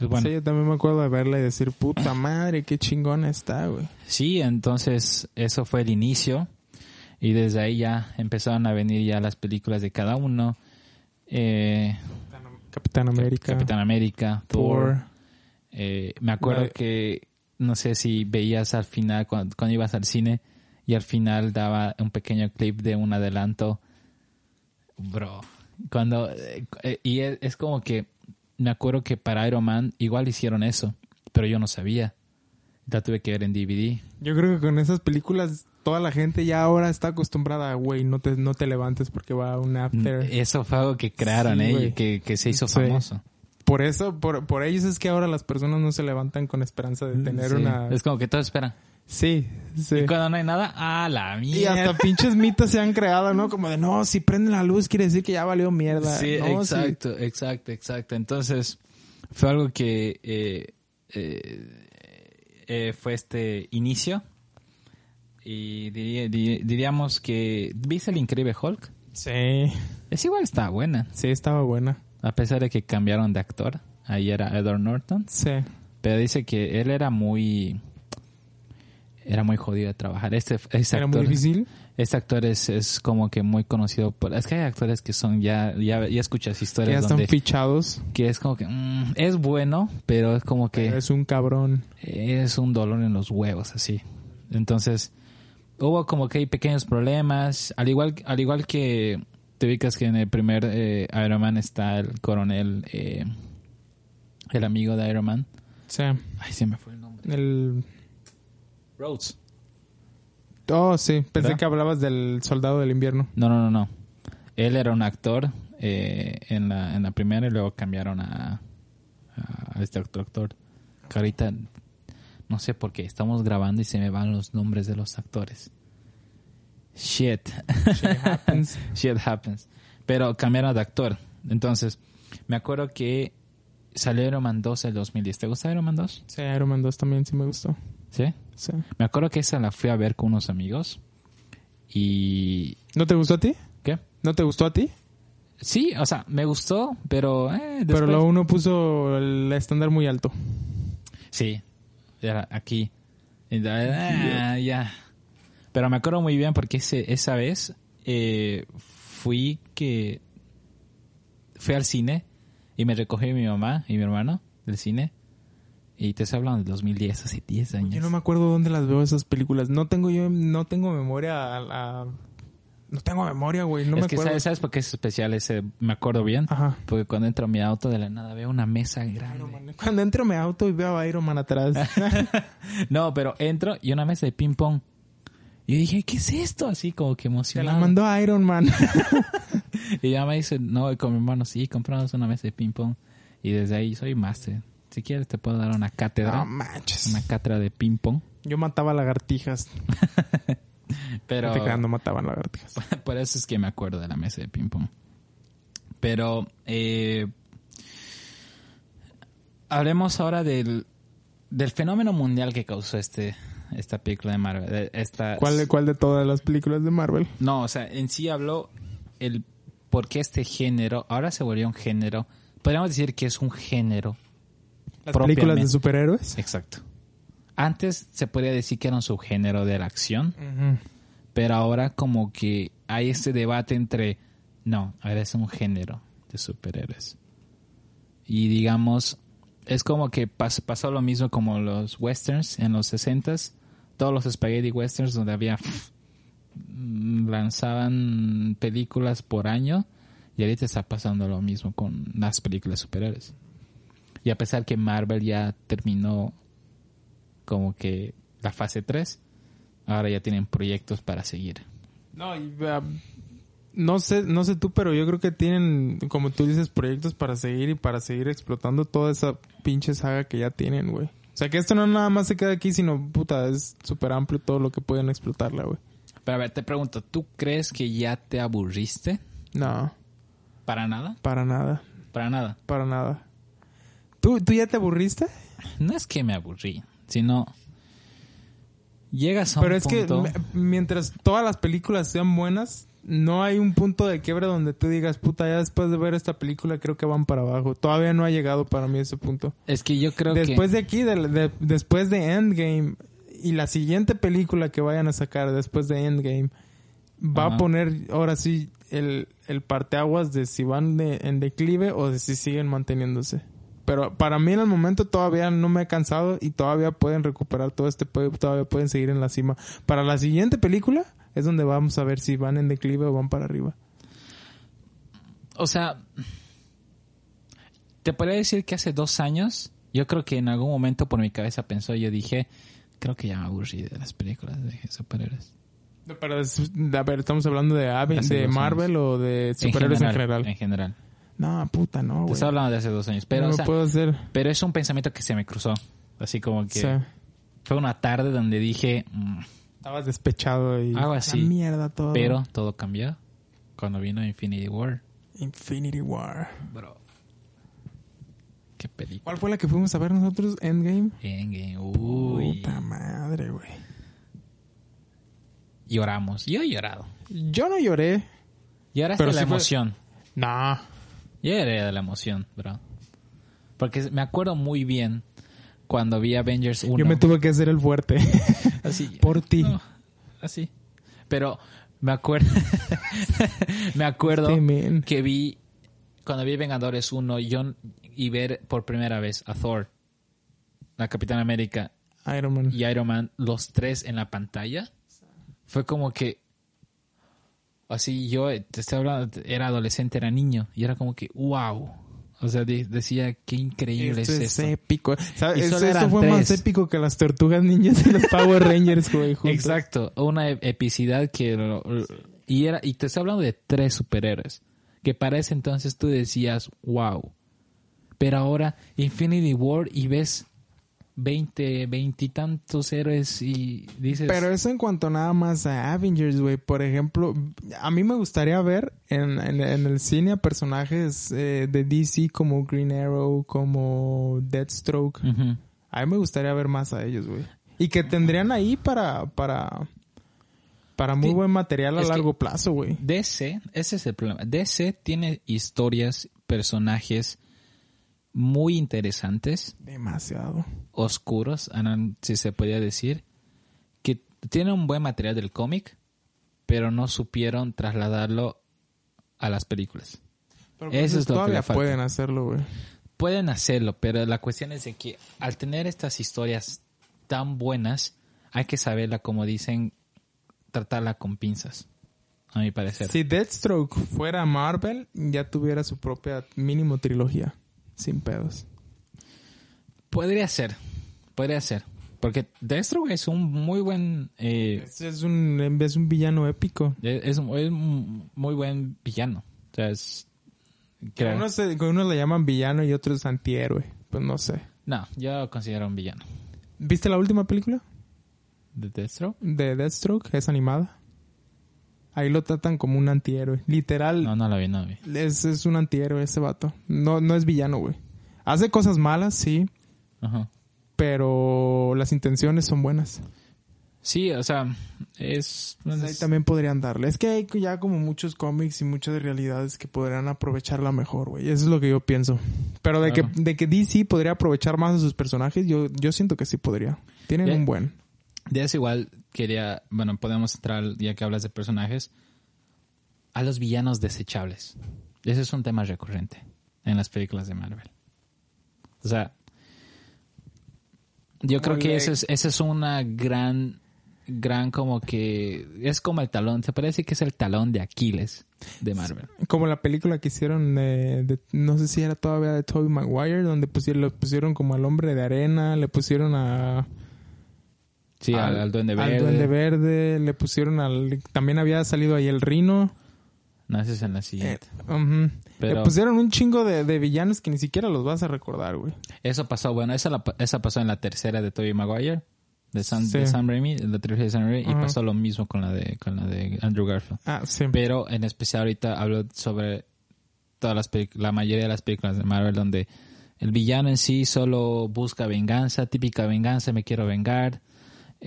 Es buena. Sí, yo también me acuerdo de verla y decir, puta madre, qué chingona está, güey. Sí, entonces eso fue el inicio y desde ahí ya empezaron a venir ya las películas de cada uno. Eh, Capitán América. Capitán América, Thor. Thor. Eh, me acuerdo que no sé si veías al final cuando, cuando ibas al cine y al final daba un pequeño clip de un adelanto. Bro, cuando eh, eh, y es, es como que me acuerdo que para Iron Man igual hicieron eso, pero yo no sabía. La tuve que ver en DVD. Yo creo que con esas películas toda la gente ya ahora está acostumbrada, güey, no te, no te levantes porque va un after. Eso fue algo que crearon, Sí, eh, que, que se hizo Sí. famoso. Por eso, por, por ellos es que ahora las personas no se levantan con esperanza de tener Sí. una... Es como que todos esperan. Sí, sí. Y cuando no hay nada, ¡ah, la mierda! Y hasta pinches mitos se han creado, ¿no? Como de, no, si prende la luz quiere decir que ya valió mierda. Sí, No, sí. exacto, exacto, exacto. Entonces, fue algo que eh, eh, eh, fue este inicio. Y diría- di- diríamos que, ¿viste el increíble Hulk? Sí, Es igual, está buena. sí, estaba buena. A pesar de que cambiaron de actor. Ahí era Edward Norton. Sí. Pero dice que él era muy... Era muy jodido de trabajar. Este, este Era muy difícil. Este actor es, es como que muy conocido por... Es que hay actores que son ya... Ya, ya escuchas Ya historias están donde... fichados. que es como que mm, es bueno, pero es como que Es un cabrón. es un dolor en los huevos así. Entonces, hubo como que hay pequeños problemas, al igual al igual que te ubicas que en el primer eh, Iron Man está el coronel eh, el amigo de Iron Man. Sí. Ay, se me fue el nombre. El... Rhodes. Oh, sí. Pensé ¿Verdad? que hablabas del soldado del invierno. No, no, no, no. Él era un actor eh, en, la, en la primera y luego cambiaron a, a este otro actor. Que ahorita no sé por qué estamos grabando y se me van los nombres de los actores. Shit. Shit happens. Shit happens. Pero cambiaron de actor. Entonces, me acuerdo que salió Iron Man 2 el 2010. ¿Te gusta Iron Man 2? Sí, Iron Man 2 también sí me gustó. Sí. Sí. Me acuerdo que esa la fui a ver con unos amigos. Y... ¿No te gustó a ti? ¿Qué? ¿No te gustó a ti? Sí, o sea, me gustó, pero... eh, Pero después- lo uno puso el estándar muy alto. Sí, era aquí. Y da- ah, ya. Pero me acuerdo muy bien porque ese, esa vez eh, fui que fui al cine y me recogió mi mamá y mi hermano del cine. Y te estoy hablando del 2010, hace 10 años. Yo no me acuerdo dónde las veo esas películas. No tengo yo, no tengo memoria a, a- no tengo memoria, güey. No es me que acuerdo. ¿sabes, ¿sabes por qué es especial ese? Me acuerdo bien. Ajá. Porque cuando entro a mi auto de la nada veo una mesa grande. Iron Man. Cuando entro a mi auto y veo a Iron Man atrás. No, pero entro y una mesa de ping pong. Y yo dije, ¿qué es esto? Así como que Se emocionado. la mandó a Iron Man. Y ya me dice, no, y con mi hermano, sí, compramos una mesa de ping pong. Y desde ahí soy máster. Si quieres te puedo dar una cátedra. No manches. una cátedra de ping pong. Yo mataba lagartijas. Pero No mataban lagartijas. por eso es que me acuerdo de la mesa de ping pong. Pero eh, hablemos ahora del, del fenómeno mundial que causó este esta película de Marvel. Esta, ¿Cuál, de- ¿Cuál de todas las películas de Marvel? No, o sea, en sí habló el por qué este género, ahora se volvió un género, podríamos decir que es un género. Las películas de superhéroes. Exacto. Antes se podría decir que era un subgénero de la acción, pero ahora como que hay este debate entre, no, ahora es un género de superhéroes. Y digamos, es como que pas- pasó lo mismo como los westerns en los 60s, todos los spaghetti westerns donde había mm, lanzaban películas por año y ahorita está pasando lo mismo con las películas superhéroes. Y a pesar que Marvel ya terminó como que la fase 3, ahora ya tienen proyectos para seguir. No, y, ah, no sé, no sé tú, pero yo creo que tienen, como tú dices, proyectos para seguir y para seguir explotando toda esa pinche saga que ya tienen, güey. O sea, que esto no nada más se queda aquí, sino, puta, es súper amplio todo lo que pueden explotarla, güey. Pero a ver, te pregunto, ¿tú crees que ya te aburriste? No, ¿Para nada? para nada, Para nada. para nada. ¿Tú, ¿Tú ya te aburriste? No es que me aburrí, sino llegas a Pero un es que punto... mientras todas las películas sean buenas, no hay un punto de quiebre donde tú digas, puta, ya después de ver esta película creo que van para abajo. Todavía no ha llegado para mí ese punto. Es que yo creo después que... de aquí, de- de- después de Endgame y la siguiente película que vayan a sacar después de Endgame, va Ajá. a poner ahora sí el, el parteaguas de si van de- en declive o de si siguen manteniéndose. Pero para mí en el momento todavía no me he cansado y todavía pueden recuperar todo este todavía pueden seguir en la cima. Para la siguiente película es donde vamos a ver si van en declive o van para arriba. O sea, te podría decir que hace dos años, yo creo que en algún momento por mi cabeza pensó, yo dije, creo que ya me aburrí de las películas de superhéroes. Pero a ver, estamos hablando de, Aven- Hace de Marvel o de superhéroes en general. En general. No, puta, no, Te güey. estoy hablando de hace dos años. Pero, no o lo sea, puedo hacer. pero es un pensamiento que se me cruzó. Así como que Sí. fue una tarde donde dije, "Mm, Estabas despechado y... Algo La así. mierda todo. pero todo cambió cuando vino Infinity War. Infinity War. Bro. Qué película. ¿Cuál fue la que fuimos a ver nosotros? Endgame. Endgame. Uy. Puta madre, güey. Lloramos. Yo he llorado. Yo no lloré. Lloraste Pero la sí fue- emoción. Yo lloré de la emoción, bro. Porque me acuerdo muy bien cuando vi Avengers 1. Yo me tuve que hacer el fuerte. Así. Por ti. No, así. Pero me acuerdo. me acuerdo Este que vi. Cuando vi Vengadores 1 yo, y ver por primera vez a Thor, la Capitán América Iron Man. y Iron Man, los tres en la pantalla, fue como que. Así yo, te estoy hablando, era adolescente, era niño, y era como que, wow. O sea, de- decía, qué increíble Esto es es esto. épico. ¿Sabes? Y Esto, solo esto eran fue más épico que las tortugas ninjas y los Power Rangers, güey. Exacto, una epicidad que lo- y era y te estoy hablando de tres superhéroes que para ese entonces tú decías, "Wow." Pero ahora Infinity War y ves 20, veintitantos héroes y dices, Pero eso en cuanto nada más a Avengers, güey. Por ejemplo, a mí me gustaría ver en, en- en el cine a personajes eh, de DC como Green Arrow, como Deathstroke. A mí me gustaría ver más a ellos, güey. Y que tendrían ahí para, para, para muy buen material a es largo plazo, güey. DC, ese es el problema. DC tiene historias, personajes muy interesantes Demasiado. oscuros, si se podía decir, que tienen un buen material del cómic, pero no supieron trasladarlo a las películas. Pero Eso pues, es lo que todavía le falta. pueden hacerlo, güey. Pueden hacerlo, pero la cuestión es de que al tener estas historias tan buenas, hay que saberla, como dicen, tratarla con pinzas, a mi parecer. Si Deathstroke fuera Marvel, ya tuviera su propia mínimo trilogía. Sin pedos. Podría ser, podría ser, porque Deathstroke es un muy buen... eh, Es, es un, es un villano épico. Es, es un muy buen villano. O sea, es... creo- Unos, se- unos le llaman villano y otros antihéroe. Pues no sé. No, yo lo considero un villano. ¿Viste la última película ¿De Deathstroke? de Deathstroke? Es animada. Ahí lo tratan como un antihéroe. Literal, No, no la vi, no la vi. es, es un antihéroe ese vato. No, no es villano, güey. Hace cosas malas, sí, Ajá. pero las intenciones son buenas. Sí, o sea, es... Pues ahí también podrían darle. Es que hay ya como muchos cómics y muchas realidades que podrían aprovecharla mejor, güey. Eso es lo que yo pienso. Pero de, Claro. que, de que DC podría aprovechar más a sus personajes, yo, yo siento que sí podría. Tienen Ya- un buen. De eso igual quería... Bueno, podemos entrar, ya que hablas de personajes, a los villanos desechables. Ese es un tema recurrente en las películas de Marvel. O sea, yo creo que esa es, esa es una gran, gran como que... Es como el talón, se parece que es el talón de Aquiles de Marvel. Como la película que hicieron de, de- no sé si era todavía de Tobey Maguire, donde pusieron, lo pusieron como al hombre de arena, le pusieron a... Sí, al, al Duende Verde. Al Duende Verde, le pusieron al... También había salido ahí el Rino. No, ese es en la Eh, siguiente. Pero- Le pusieron un chingo de, de villanos que ni siquiera los vas a recordar, güey. Eso pasó, bueno, esa, la- esa pasó en la tercera de Tobey Maguire, de Sam, Sí. de Sam Raimi, la trilogía de Sam Raimi, y pasó lo mismo con la de, con la de Andrew Garfield. Ah, sí. Pero en especial ahorita hablo sobre todas las la mayoría de las películas de Marvel donde el villano en sí solo busca venganza, típica venganza, me quiero vengar,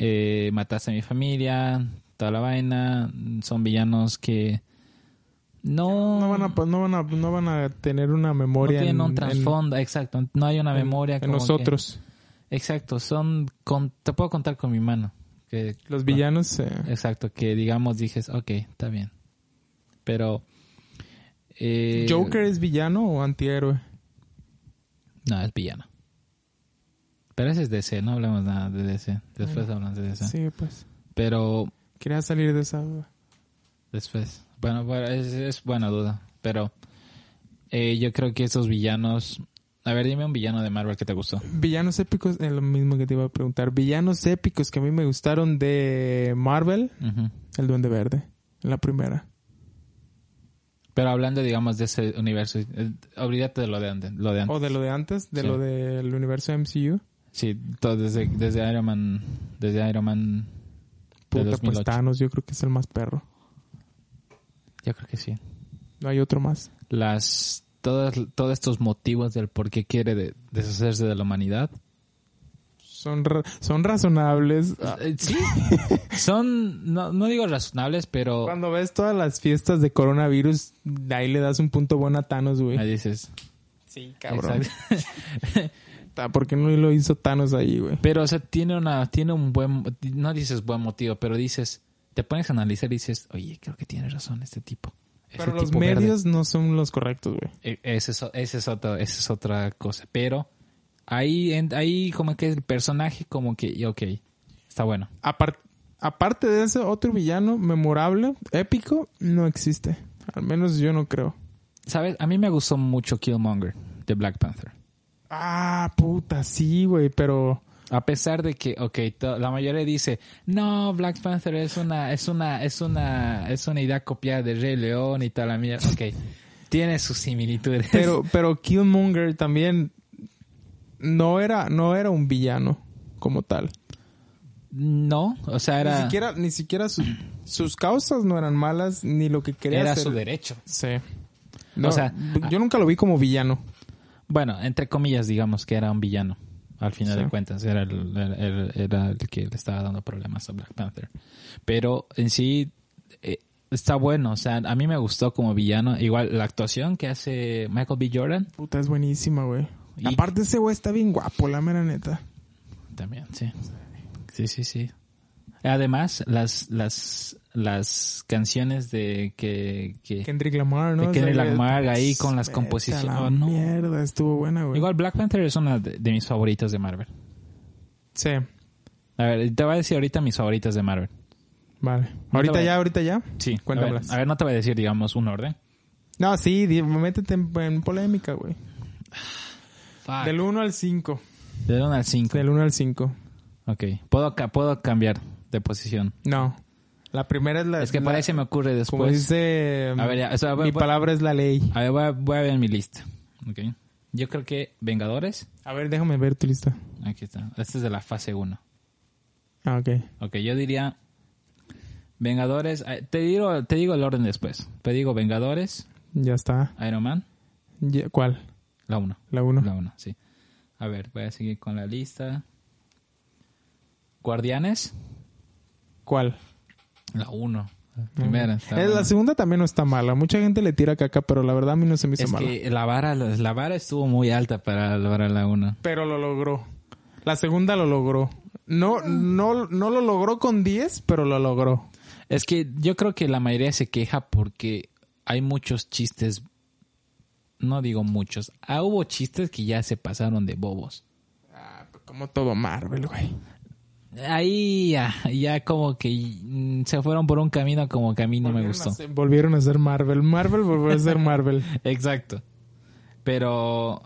eh, mataste a mi familia, toda la vaina, son villanos que no, No van a, no van a, no van a tener una no memoria tienen en- un en- trasfondo, exacto, no hay una en- memoria en como que- nosotros. exacto, son con, te puedo contar con mi mano. Que, Los villanos, eh, Exacto, que digamos dijes, ok, está bien. Pero... eh, ¿Joker es villano o antihéroe? No, es villano. Pero ese es DC, no hablamos nada de DC. Después hablamos de DC. Sí, pues. Pero Quería salir de esa duda. después... Bueno, bueno es, es buena duda. Pero eh, yo creo que esos villanos... A ver, dime un villano de Marvel que te gustó. Villanos épicos, es lo mismo que te iba a preguntar. Villanos épicos que a mí me gustaron de Marvel, el Duende Verde, la primera. Pero hablando, digamos, de ese universo, eh, olvídate de lo de antes. Lo de antes. O de lo de antes, de Sí. lo del universo MCU. Sí, todo desde, desde Iron Man, desde Iron Man de Puta, pues 2008. Thanos, yo creo que es el más perro. Yo creo que sí. No hay otro más. Las todos todos estos motivos del por qué quiere de- deshacerse de la humanidad. Son, ra- son razonables. Eh, Sí. Son no, no digo razonables, pero Cuando ves todas las fiestas de coronavirus, ahí le das un punto bueno a Thanos, güey. ahí dices, Sí, cabrón. exacto. ¿Por qué no lo hizo Thanos ahí, güey? Pero o sea, tiene una tiene un buen no dices buen motivo, pero dices te pones a analizar y dices, "Oye, creo que tiene razón este tipo." Pero los tipo verde". medios no son los correctos, güey. E- Ese es, ese es otra, esa es otra cosa. Pero ahí, en- ahí como que el personaje como que, ok, está bueno. Apar- aparte de ese otro villano memorable, épico, no existe. Al menos yo no creo. ¿Sabes? A mí me gustó mucho Killmonger de Black Panther. Ah, puta, sí, güey, pero... A pesar de que, ok, la mayoría dice, no, Black Panther es una, es una, es una, es una idea copiada de Rey León y tal la mierda. Ok, tiene sus similitudes. Pero, pero Killmonger también no era, no era un villano como tal. no, o sea, Ni era, siquiera, ni siquiera su- sus causas no eran malas, ni lo que quería era hacer. su derecho. Sí. No, O sea, yo nunca lo vi como villano. Bueno, entre comillas, digamos que era un villano. Al final Sí. de cuentas, era el, era, era- era el que le estaba dando problemas a Black Panther. Pero en sí, eh, está bueno. O sea, a mí me gustó como villano. Igual la actuación que hace Michael B. Jordan, Puta, es buenísima, güey. Y- Aparte ese güey está bien guapo, la mera neta. también, sí. Sí, sí, sí. Además, las, las, las canciones de que, que Kendrick Lamar, ¿no? De Kendrick O sea, Lamar ahí con las composiciones. la Oh, no. Mierda, estuvo buena, güey. igual Black Panther es una de, de mis favoritas de Marvel. Sí, A ver, te voy a decir ahorita mis favoritas de Marvel. vale. Ahorita ya, ahorita ya. Sí, Cuéntamelas. A ver, a ver, no te voy a decir, digamos, un orden. No, sí, métete en, en polémica, güey. Del 1 al 5. Del 1 al 5. Del 1 al 5. Ok. Puedo, puedo cambiar de posición. No. La primera es la... Es que la- por ahí se me ocurre Como después. dice... A ver, ya, o sea, voy- mi voy- palabra es la ley. A ver, voy a, ver mi lista. Ok. Yo creo que Vengadores. A ver, déjame ver tu lista. Aquí está. Este es de la fase 1. Ah, ok. Ok, yo diría Vengadores. eh, Te digo, te digo el orden después. Te digo Vengadores, Ya está. Iron Man, Ya- ¿Cuál? la 1. La 1. La 1, sí. A ver, voy a seguir con la lista. Guardianes, ¿Cuál? la 1. Primera. está Eh. La segunda también no está mala. Mucha gente le tira caca, pero la verdad a mí no se me hizo Es mala. que la vara, la vara estuvo muy alta para, para la 1. Pero lo logró. La segunda lo logró. No, no, no lo logró con 10, pero lo logró. Es que yo creo que la mayoría se queja porque hay muchos chistes. No digo muchos. Ah, hubo chistes que ya se pasaron de bobos. Como todo Marvel, güey. Ahí ya, ya como que se fueron por un camino como que a mí no me gustó. ser- volvieron a ser Marvel. Marvel volvió a ser Marvel. Exacto. Pero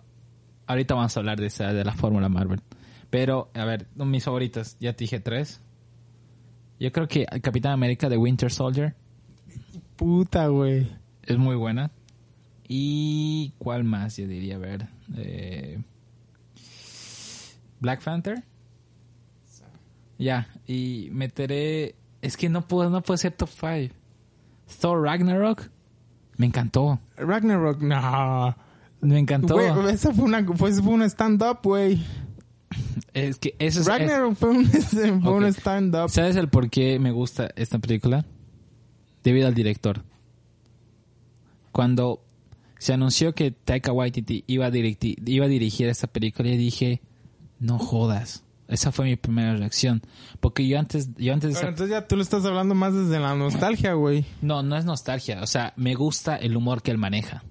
ahorita vamos a hablar de esa, de la fórmula Marvel. Pero, a ver, mis favoritas, ya te dije tres. Yo creo que Capitán América de Winter Soldier Puta, güey. es muy buena. ¿Y cuál más? Yo diría, a ver. eh, Black Panther. Ya, y meteré. Es que no puedo, no puedo ser top 5. Thor Ragnarok. Me encantó. Ragnarok, no. Me encantó. Güey, esa fue una, fue, fue un stand-up, güey. Es que eso es. Ragnarok fue un, fue un stand-up. ¿Sabes el por qué me gusta esta película? Debido al director. Cuando se anunció que Taika Waititi iba a, directi- iba a dirigir esta película, dije, no jodas. Esa fue mi primera reacción. Porque yo antes, yo antes de Pero entonces ya tú lo estás hablando más desde la nostalgia, güey. No, no es nostalgia. O sea, me gusta el humor que él maneja.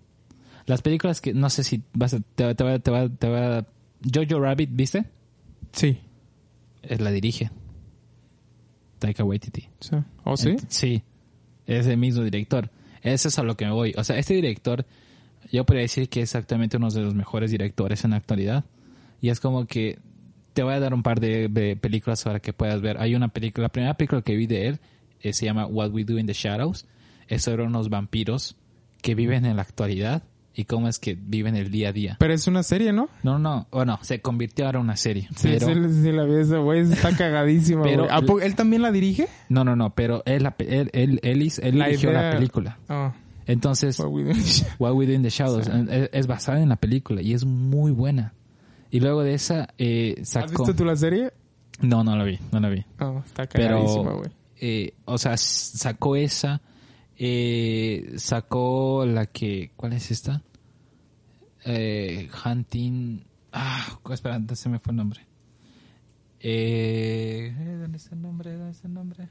Las películas que, no sé si vas a, te, te va, te va, te va- Jojo Rabbit, ¿viste? Sí. Él la dirige. Taika Waititi. Sí. ¿Oh, sí? Ent- Sí, es el mismo director. Eso es a lo que me voy. O sea, este director, yo podría decir que es exactamente uno de los mejores directores en la actualidad. Y es como que te voy a dar un par de, de películas para que puedas ver. Hay una película, la primera película que vi de él eh, se llama What We Do in the Shadows. Es sobre unos vampiros que viven en la actualidad y cómo es que viven el día a día. Pero es una serie, ¿no? No, no, bueno, se convirtió ahora en una serie. Sí, pero, sí, sí, la vi esa, güey. Está cagadísima, Pero- güey. ¿A poco- ¿Él también la dirige? No, no, no, pero él, él, él, él, él La dirigió idea- la película. Ah. Entonces, What we do. In the Shadows es, es basada en la película y es muy buena. Y luego de esa eh, ¿Has sacó... visto tú la serie? No, no la vi, no la vi. No, está cagadísima, Pero, güey. eh, o sea, sacó esa, eh, sacó la que... ¿Cuál es esta? Eh, Hunting... Ah, espera, ¿dónde se me fue el nombre? Eh, eh, ¿Dónde está el nombre? ¿Dónde está el nombre?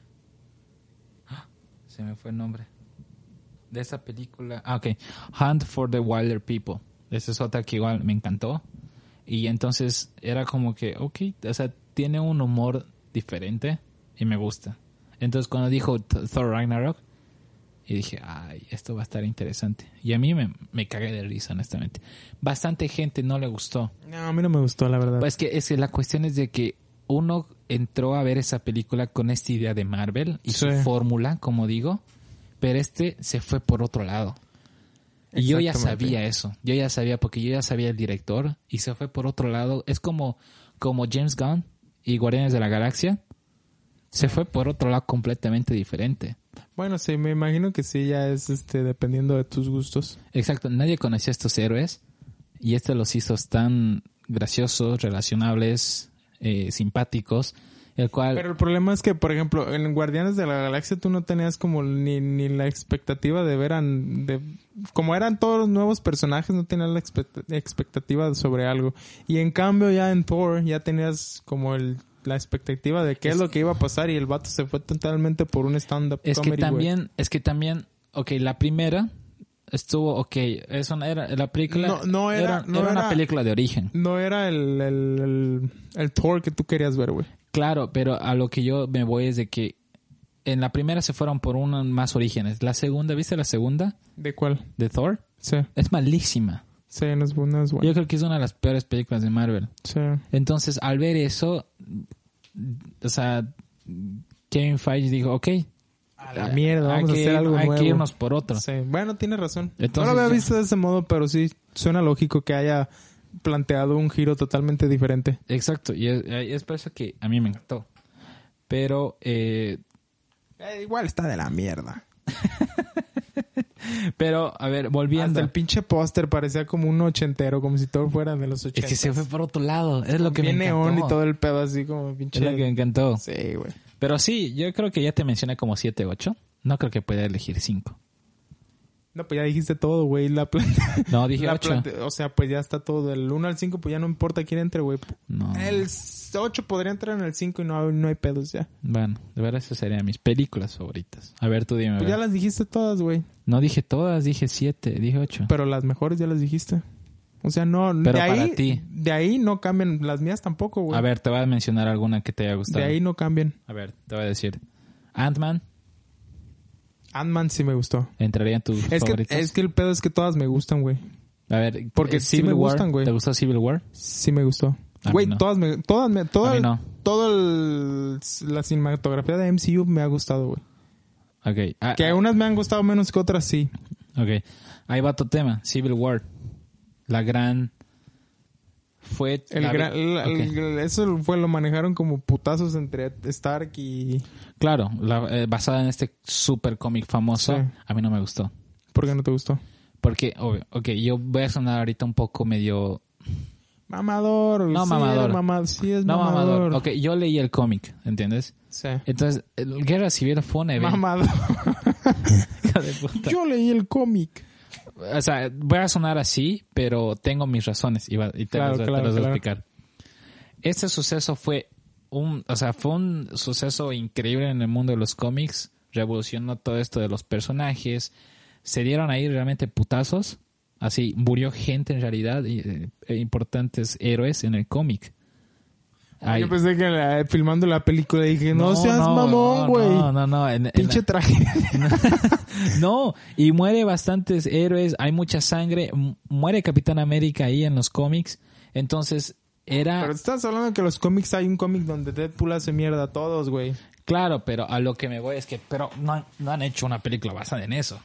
Ah, se me fue el nombre. De esa película. Ah, ok. Hunt for the Wilder People. Esa es otra que igual me encantó. Y entonces era como que, ok, o sea, tiene un humor diferente y me gusta. Entonces cuando dijo Th- Thor Ragnarok, Y dije, ay, esto va a estar interesante. Y a mí me, me cagué de risa, honestamente. Bastante gente no le gustó. No, a mí no me gustó, la verdad. Pues que, es que la cuestión es de que uno entró a ver esa película con esta idea de Marvel y su fórmula, como digo, pero este se fue por otro lado. Y yo ya sabía eso. Yo ya sabía porque yo ya sabía el director y se fue por otro lado. Es como, como James Gunn y Guardianes de la Galaxia. Se fue por otro lado completamente diferente. Bueno, sí, me imagino que sí, ya es este dependiendo de tus gustos. Exacto, nadie conocía a estos héroes y este los hizo tan graciosos, relacionables, eh, simpáticos, el cual... Pero el problema es que, por ejemplo, en Guardianes de la Galaxia tú no tenías como ni, ni la expectativa de ver a... De, como eran todos los nuevos personajes, no tenías la expect- expectativa sobre algo. Y en cambio ya en Thor ya tenías como el, la expectativa de qué es, Es- lo que iba a pasar y el vato se fue totalmente por un stand-up Es que comedy, también, es que también, ok, la primera estuvo, ok, era, la película No, no era- no una era- película de origen. No era el, el, el, el Thor que tú querías ver, güey. Claro, pero a lo que yo me voy es de que en la primera se fueron por unos más orígenes. La segunda, ¿viste la segunda ¿De cuál? de Thor? Sí, Es malísima. sí, no es, no es Yo bueno. creo que es una de las peores películas de Marvel. Sí. Entonces, al ver eso, o sea, Kevin Feige dijo, ok, A la mierda, hay vamos a que hacer ir- algo hay nuevo. que irnos por otro. Sí, bueno, tiene razón. Entonces, no lo había visto de ese modo, pero sí suena lógico que haya planteado un giro totalmente diferente. Exacto, y es, es por eso que a mí me encantó. Pero, eh, Eh, igual está de la mierda. pero, a ver, volviendo. Hasta el pinche póster parecía como un ochentero, como si todo fuera de los Es ochentas. que se fue por otro lado, es lo que Bien me neón encantó. y todo el pedo así como Es pinche... lo que me encantó. Sí, güey. Pero sí, yo creo que ya te mencioné como 7, 8. No creo que pueda elegir 5. No, pues ya dijiste todo, güey. La plan- No, dije la 8. plante- O sea, pues ya está todo. Del 1 al 5, pues ya no importa quién entre, güey. No. El 8 podría entrar en el 5 y no, no hay pedos ya. Bueno, de verdad esas serían mis películas favoritas. A ver, tú dime. Pues ya las dijiste todas, güey. No dije todas, dije 7, dije 8. Pero las mejores ya las dijiste. O sea, no, Pero de ahí, para ti. de ahí no cambian, las mías tampoco, güey. A ver, te voy a mencionar alguna que te haya gustado. de ahí no cambian. A ver, te voy a decir. Ant-Man Ant-Man sí me gustó. entraría en tus Es que, es que el pedo es que todas me gustan, güey. A ver, porque eh, sí Civil me War, gustan, güey. ¿Te gustó Civil War? Sí me gustó. Güey, no. todas me, todas me, toda, no. todo el- la cinematografía de MCU me ha gustado, güey. Ok. Ah, Que ah, unas me han gustado menos que otras, sí. ok. Ahí va tu tema. Civil War. La gran... Fue... El gran- la- ok. el- eso fue, lo manejaron como putazos entre Stark y... Claro, la- eh, basada en este super cómic famoso. Sí. A mí no me gustó. ¿Por qué no te gustó? Porque, obvio, ok, yo voy a sonar ahorita un poco medio... Mamador. No, sí, mamador. mama- sí es No, mamador. mamador. Ok, yo leí el cómic, ¿entiendes? Sí. Entonces, el Guerra Civil fue un evento. Mamador. Yo leí el cómic. O sea, voy a sonar así, pero tengo mis razones y, va- y te, Claro, las, te claro, las voy a explicar. Este suceso fue un, o sea, fue un suceso increíble en el mundo de los cómics, revolucionó todo esto de los personajes, se dieron ahí realmente putazos, así murió gente en realidad, y, eh, e importantes héroes en el cómic. Yo pensé que la- filmando la película dije, no, seas mamón, güey. No, no, no. Pinche la- traje. no, y muere bastantes héroes, hay mucha sangre, mu- muere Capitán América ahí en los cómics, entonces era Pero estás hablando que los cómics hay un cómic donde Deadpool hace mierda a todos, güey. claro, pero a lo que me voy es que pero no, han- no han hecho una película basada en eso.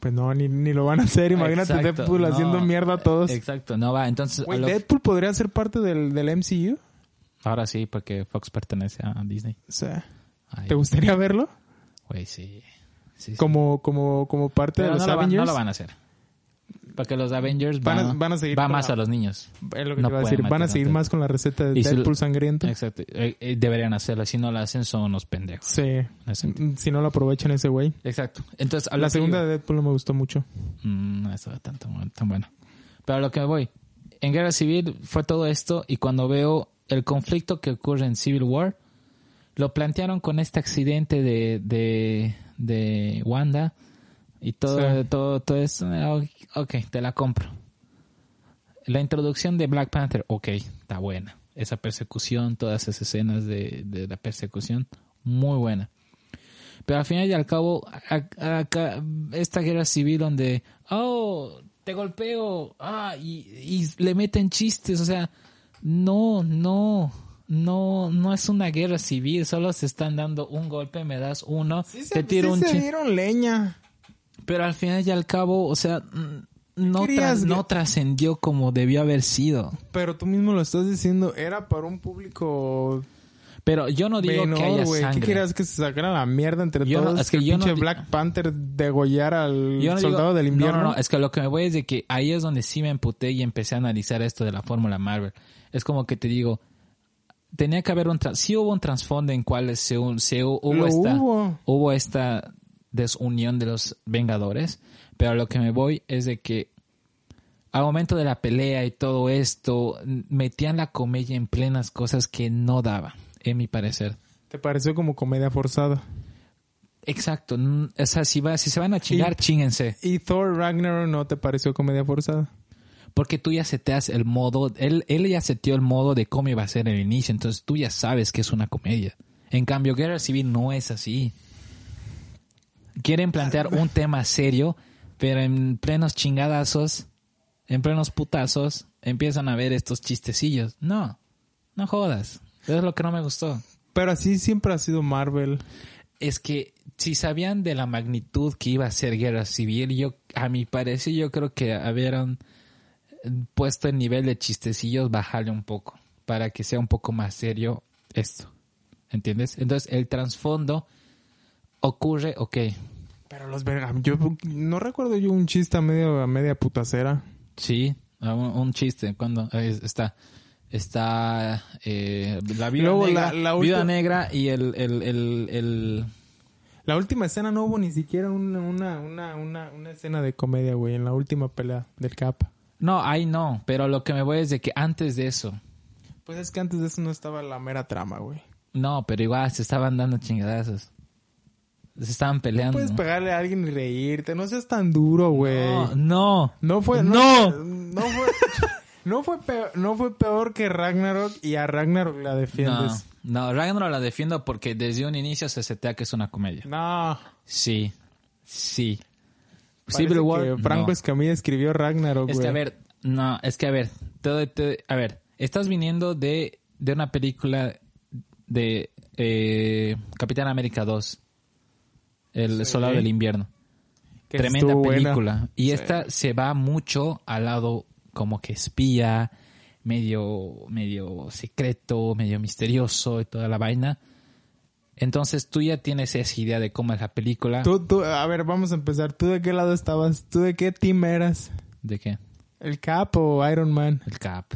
Pues no, ni, ni lo van a hacer. Imagínate Exacto, Deadpool no, haciendo mierda a todos. Exacto, no va, entonces lo- Deadpool podría ser parte del, del MCU. Ahora sí porque Fox pertenece a Disney. Ay, ¿te gustaría verlo? Güey, sí. Sí, sí. Como, como, como parte Pero de los no, lo van, Avengers. no lo van a hacer. Porque los Avengers Van a- van, a seguir va más la- a los niños. Es lo que No te iba a pueden decir. Van a seguir más con la receta de Y si Deadpool sangriento. Exacto. Eh, eh, deberían hacerlo. Si no lo hacen, son unos pendejos. Sí. Si no lo aprovechan ese güey. Exacto. Entonces, a La segunda de Deadpool no me gustó mucho. Mm, no estaba tan, tan, tan buena. Pero a lo que me voy. En Guerra Civil fue todo esto y cuando veo el conflicto que ocurre en Civil War, lo plantearon con este accidente de, de, de Wanda y todo, Sí. todo, todo eso. ah, Ok, te la compro. La introducción de Black Panther, ok, está buena. Esa persecución, todas esas escenas de, de la persecución, muy buena. Pero al final y al cabo, acá, esta guerra civil donde, oh, te golpeo, ah, y, y le meten chistes, o sea, no, no, no, no es una guerra civil, solo se están dando un golpe, me das uno, te tiro un se dieron leña. Pero al final y al cabo, o sea, mm, no, tras- no trascendió como debió haber sido. Pero tú mismo lo estás diciendo, era para un público Pero yo no digo menor, que haya. ¿Qué sangre. querías que se sacara la mierda entre Yo no- todos? es que el yo no pinche di- Black Panther degollara al Yo no soldado digo- del invierno. No, no, no, es que lo que me voy es de que ahí es donde sí me emputé y empecé a analizar esto de la fórmula Marvel. Es como que te digo, tenía que haber un... Sí hubo un trasfondo en cual se, se hu- hubo, esta, hubo. hubo esta desunión de los Vengadores, pero a lo que me voy es de que al momento de la pelea y todo esto, metían la comedia en plenas cosas que no daba, en mi parecer. ¿Te pareció como comedia forzada? Exacto. O sea, si, va, si se van a chingar, Y- chinguense. ¿Y Thor Ragnarok no te pareció comedia forzada? Porque tú ya seteas el modo, él, él ya seteó el modo de cómo iba a ser el inicio, entonces tú ya sabes que es una comedia. En cambio, Guerra Civil no es así. Quieren plantear un tema serio, pero en plenos chingadazos, en plenos putazos, empiezan a ver estos chistecillos. No, no jodas. Eso es lo que no me gustó. Pero así siempre ha sido Marvel. Es que si sabían de la magnitud que iba a ser Guerra Civil, yo, a mi parecer, yo creo que habían puesto el nivel de chistecillos, bajarle un poco, para que sea un poco más serio esto. ¿Entiendes? Entonces, el trasfondo ocurre, ok, Pero los yo no recuerdo yo un chiste a medio a media putacera. sí, un, un chiste, cuando está, está eh, la Luego, negra, la- ulti- negra y el, el, el, el- La última escena no hubo ni siquiera una, una, una, una, una escena de comedia, güey, en la última pelea del Cap. No, ahí no, pero lo que me voy es de que antes de eso, Pues es que antes de eso no estaba la mera trama, güey. No, pero igual se estaban dando chingadazos. Se estaban peleando. Puedes pegarle a alguien y reírte, no seas tan duro, güey. no, no. No fue, No. no, no fue, no fue peor, no fue peor que Ragnarok y a Ragnarok la No, defiendes. no, Ragnarok la defiendo porque desde un inicio se setea que es una comedia. No. Sí, sí. Civil War, que Franco no. Escamilla escribió Ragnarok, Es güey. que a ver, no, es que a ver, te- a ver, estás viniendo de, de una película de eh, Capitán América 2, El Sí. Soldado del Invierno. Que Tremenda buena. película. Y Sí. esta se va mucho al lado como que espía, medio, medio secreto, medio misterioso y toda la vaina. Entonces tú ya tienes esa idea de cómo es la película. Tú, tú, a ver, vamos a empezar. ¿Tú de qué lado estabas? ¿Tú de qué team eras? ¿De qué? ¿El Cap o Iron Man? El Cap.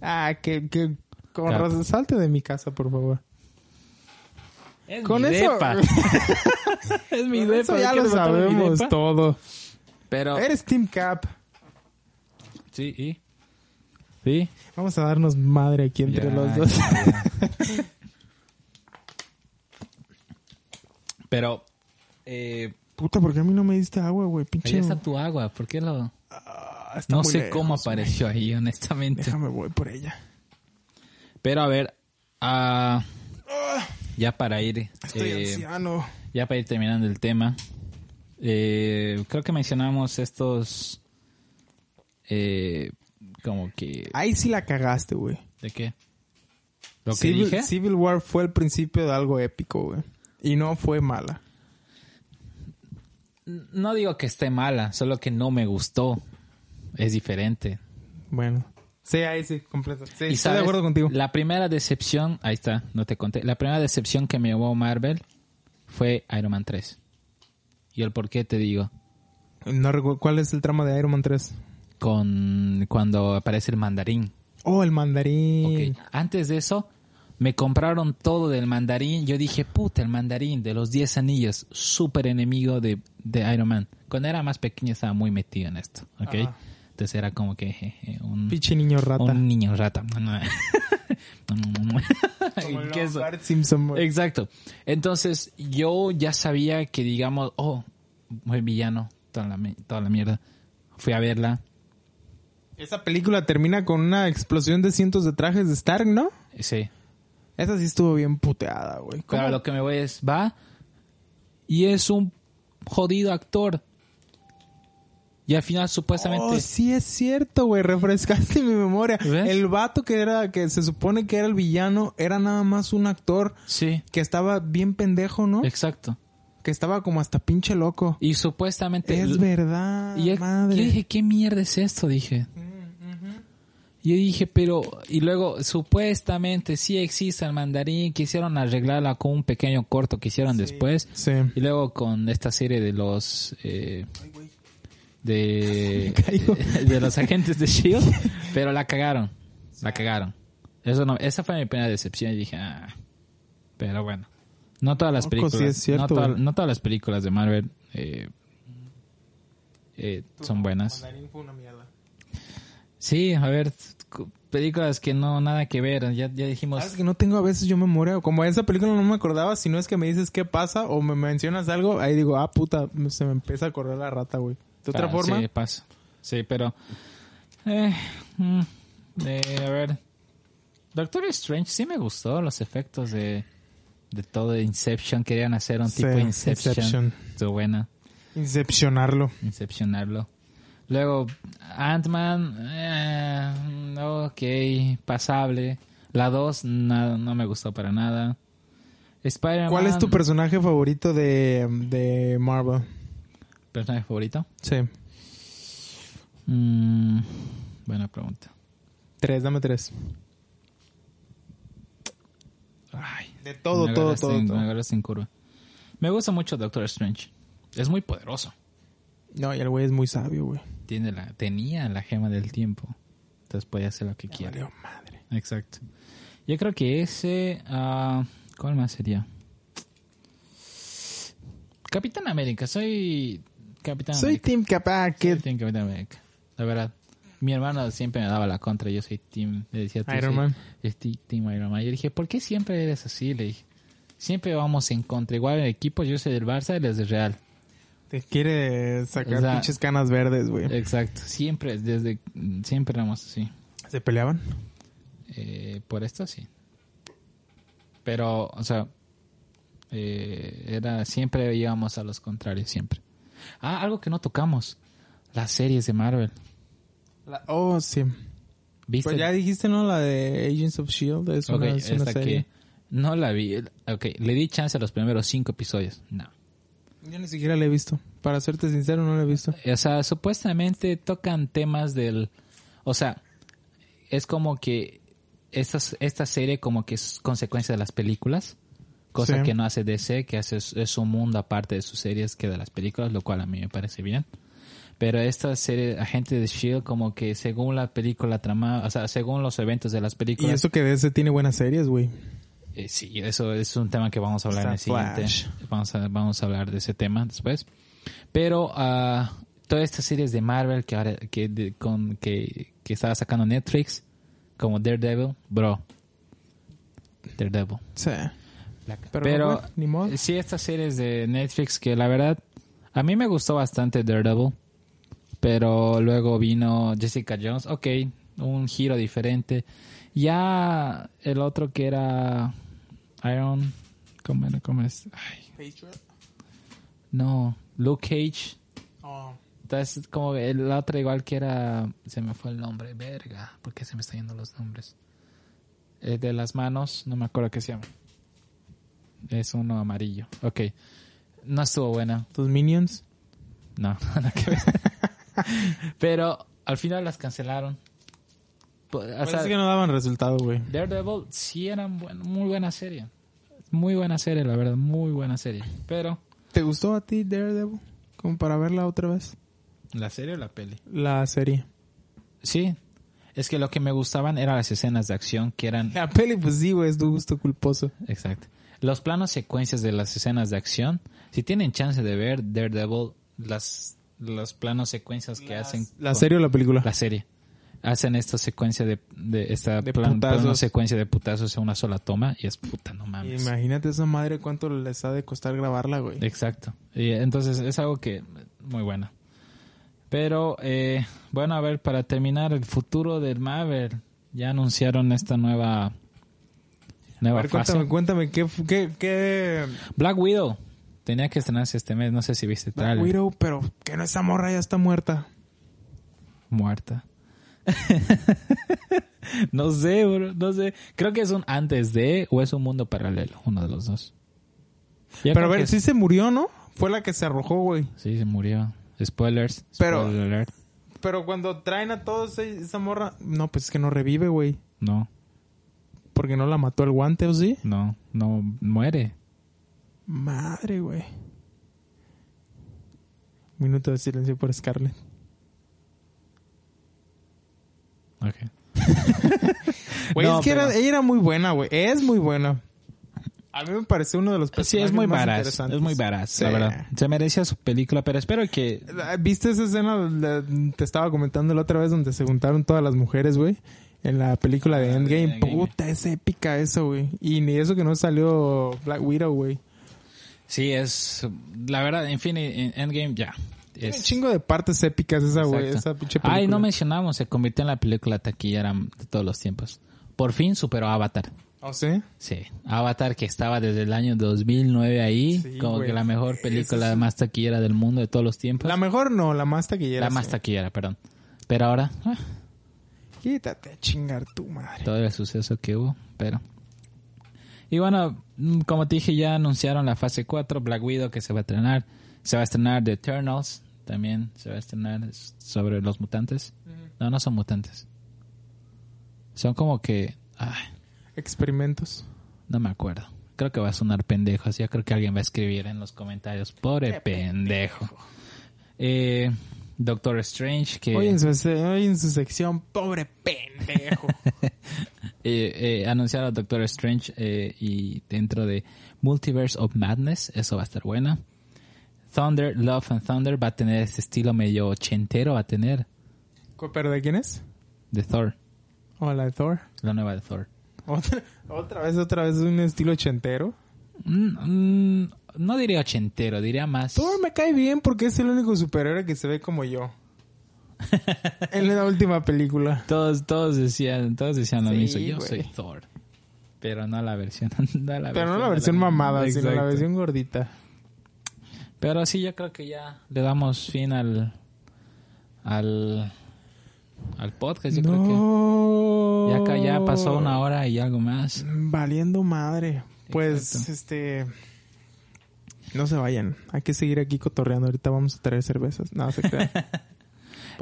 Ah, que, que con razón. Salte de mi casa, por favor. Es Con mi eso- depa. es mi Con depa. eso ya ¿quieres lo sabemos todo. Pero... Eres Team Cap. Sí, ¿y? ¿Sí? Vamos a darnos madre aquí entre Ya, los dos. ya, ya. Pero... Eh, Puta, ¿por qué a mí no me diste agua, güey? Pinche. ahí está tu agua. ¿Por qué lo...? Ah, No sé lejos, cómo güey. apareció ahí, honestamente. Déjame, voy por ella. Pero a ver, ah, ya para ir, Estoy eh, anciano. ya para ir terminando el tema, eh, creo que mencionamos estos, eh, como que, Ahí sí la cagaste, güey. ¿de qué? Lo que Civil, dije, Civil War fue el principio de algo épico, güey. Y no fue mala. no digo que esté mala, solo que no me gustó, es diferente. Bueno. Sí, ahí sí, completo. Sí, y estoy sabes, de acuerdo contigo. la primera decepción, ahí está, no te conté, la primera decepción que me llevó Marvel fue Iron Man 3. Y el por qué te digo. No recuerdo cuál es el trama de Iron Man 3. con cuando aparece el mandarín. Oh, el mandarín. Ok, Antes de eso, me compraron todo del mandarín. Yo dije, puta, el mandarín de los 10 anillos, súper enemigo de, de Iron Man. Cuando era más pequeño estaba muy metido en esto, ¿ok? Ajá. Entonces era como que un, Pinche niño rata. un niño rata. Como el Queso. Bart Simpson, güey. Exacto. Entonces yo ya sabía que, digamos, oh, muy villano, toda la, toda la mierda. Fui a verla. Esa película termina con una explosión de cientos de trajes de Stark, ¿no? Sí. Esa sí estuvo bien puteada, güey. ¿Cómo? Pero lo que me voy es, va, Y es un jodido actor. Y al final supuestamente... Oh, sí es cierto, güey. Refrescaste mi memoria. ¿Ves? El vato que era, que se supone que era el villano, era nada más un actor Sí, que estaba bien pendejo, ¿no? exacto. Que estaba como hasta pinche loco. Y supuestamente... Es verdad, Y madre. yo dije, ¿qué mierda es esto? Dije. Yo dije, pero... Y luego, supuestamente sí existe el mandarín. Quisieron arreglarla con un pequeño corto que hicieron después. Sí. Y luego con esta serie de los... eh, de, de los agentes de S.H.I.E.L.D. pero la cagaron. La cagaron. Eso no, esa fue mi primera decepción. Y dije, ah. Pero bueno. No todas las Loco, películas... sí es cierto, no, toda- güey. no todas las películas de Marvel eh, eh, son buenas. Sí, a ver, cu- películas que no, nada que ver, ya, ya dijimos... ¿Sabes que no tengo a veces yo memoria? Como esa película no me acordaba, si no es que me dices qué pasa o me mencionas algo, ahí digo, ah, puta, se me empieza a correr la rata, güey. De otra Ah, forma, Sí, pasa. Sí, pero... Eh, mm, eh, a ver... Doctor Strange sí me gustó los efectos de, de todo de Inception. Querían hacer un Sí, tipo de Inception. Inception. Estuvo buena. incepcionarlo. Incepcionarlo. Luego, Ant-Man, eh, ok, pasable. La 2 no, no me gustó para nada. Spider-Man. ¿Cuál es tu personaje favorito de, de Marvel? personaje favorito? Sí. Mm, buena pregunta. Tres, dame tres. Ay, De todo, todo, todo. Me en curva. Me gusta mucho Doctor Strange. Es muy poderoso. No, y el güey es muy sabio, güey. Tiene la, tenía la gema del tiempo. Entonces puede hacer lo que Ya quiera. madre. Exacto. Yo creo que ese... ah, ¿Cuál más sería? Capitán América. Soy Capitán Soy América. Team Soy Kid. Team Capitán América. La verdad. Mi hermano siempre me daba la contra. Yo soy Team... Le decía, Iron soy- Man. soy Team Iron Man. Yo dije, ¿por qué siempre eres así? Le dije. Siempre vamos en contra. Igual en equipo yo soy del Barça y él es del Real. Te quiere sacar O sea, pinches canas verdes, güey. Exacto. Siempre, desde... Siempre éramos así. ¿Se peleaban? Eh, por esto sí. Pero, o sea, eh, era siempre íbamos a los contrarios, siempre. Ah, algo que no tocamos. Las series de Marvel. La- oh, sí. ¿Viste? Pues ya dijiste, ¿no? La de Agents of S.H.I.E.L.D. Es Ok, una, es una esta serie. que no la vi. Ok, le di chance a los primeros cinco episodios. No. Yo ni siquiera la he visto. Para serte sincero, no la he visto. O sea, supuestamente tocan temas del... O sea, es como que estas, esta serie como que es consecuencia de las películas. Cosa Sí. que no hace DC, que hace es un mundo aparte de sus series que de las películas, lo cual a mí me parece bien. Pero esta serie, Agente de S.H.I.E.L.D., como que según la película tramada, o sea, según los eventos de las Y películas... eso que DC tiene buenas series, güey. Eh, sí, eso es un tema que vamos a hablar en el Está siguiente. Flash. Vamos a, vamos a hablar de ese tema después. Pero ah, todas estas series de Marvel que ahora que, de- con, que, que estaba sacando Netflix, como Daredevil, bro. Daredevil. Sí. Pero, Pero, no, ni modo. sí, estas series de Netflix que la verdad a mí me gustó bastante Daredevil. Pero luego vino Jessica Jones. Ok, un giro diferente. Ya el otro que era Iron... ¿Cómo era? ¿Cómo es? Ay, no, Luke Cage. Oh. Entonces, como el otro igual que era... Se me fue el nombre. Verga. ¿Por qué se me están yendo los nombres? El de las manos. No me acuerdo qué se llama. Es uno amarillo. Ok. No estuvo buena. ¿Tus Minions? No, nada que ver. Pero al final las cancelaron. Po- O sea, Parece que no daban resultado, güey. Daredevil sí era buen- muy buena serie. Muy buena serie, la verdad. Muy buena serie. Pero... ¿Te gustó a ti Daredevil? Como para verla otra vez. ¿La serie o la peli? La serie. Sí. Es que lo que me gustaban eran las escenas de acción que eran... La peli, pues sí, güey, es tu gusto culposo. Exacto. Los planos secuencias de las escenas de acción. Si tienen chance de ver Daredevil, las, los planos secuencias que hacen... ¿La con- serie o la película? La serie. Hacen esta secuencia de, de esta De plan- plano secuencia de putazos en una sola toma y es puta, no mames. Imagínate esa madre cuánto les ha de costar grabarla, güey. Exacto. Y entonces es algo que muy bueno. Pero eh, bueno, a ver, para terminar, el futuro del Marvel. Ya anunciaron esta nueva A nueva ver, fase. cuéntame, cuéntame, ¿qué, qué, qué... Black Widow. Tenía que estrenarse este mes, no sé si viste el Black. Widow, pero que no esa morra ya está muerta. Muerta. no sé, bro, no sé. Creo que es un antes de o es un mundo paralelo, uno de los dos. Pero a ver, sí es- se murió, ¿no? Fue la que se arrojó, güey. Sí, se murió. Spoilers. Pero- spoiler alert. Pero cuando traen a todos esa morra... No, pues es que no revive, güey. No, Porque no la mató el guante, ¿o sí? no, no muere. Madre, güey. Minuto de silencio por Scarlett. Ok. Güey, No, es que pero- era- ella era muy buena, güey. Es muy buena. A mí me pareció uno de los Sí, personajes es muy más interesantes. Es muy varaz, Sí. la verdad. Se merecía su película, pero espero que... ¿Viste esa escena? Te estaba comentando la otra vez donde se juntaron todas las mujeres, güey. En la película de Ah, Endgame. Endgame. Puta, es épica eso, güey. Y ni eso que no salió Black Widow, güey. Sí, es... La verdad, en fin, en Endgame ya. Tiene Es, un chingo de partes épicas esa, güey. Esa pinche película. Ay, no mencionamos, se convirtió en la película taquillera de todos los tiempos. Por fin superó a Avatar. ¿Oh, sí? Sí, Avatar que estaba desde el año 2009 ahí, Sí, como güey. que la mejor película es- más taquillera del mundo de todos los tiempos. La mejor no, la más taquillera. La más sí. taquillera, perdón. Pero ahora, ah, Quítate a chingar tu madre. todo el suceso que hubo, pero... Y bueno, mm, como te dije, ya anunciaron la fase 4, Black Widow que se va a estrenar. Se va a estrenar The Eternals, también se va a estrenar es sobre los mutantes. No, no son mutantes. Son como que... Ay, Experimentos. no me acuerdo. Creo que va a sonar pendejo, así yo creo que alguien va a escribir en los comentarios. Pobre pendejo. Eh, Doctor Strange, que... Hoy en, su, hoy en su sección, pobre pendejo. eh, eh, anunciaron a Doctor Strange eh, y dentro de Multiverse of Madness, eso va a estar buena. Thunder, Love and Thunder va a tener este estilo medio ochentero, va a tener ¿Pero de quién es? de Thor, ¿O la de Thor? la nueva de Thor. ¿Otra, otra vez, otra vez un estilo ochentero. Mm, mm, no diría ochentero, diría más... Thor me cae bien porque es el único superhéroe que se ve como yo. en la última película. Todos, todos decían, todos decían lo Sí, mismo. Yo soy Thor. Pero no la versión. no la Pero no la versión mamada, sino la versión gordita. Pero sí, yo creo que ya le damos fin al. al. al podcast. Yo creo que. Ya acá ya pasó una hora y algo más. Valiendo madre. Pues, Exacto. este... No se vayan. Hay que seguir aquí cotorreando. Ahorita vamos a traer cervezas. No, se crean.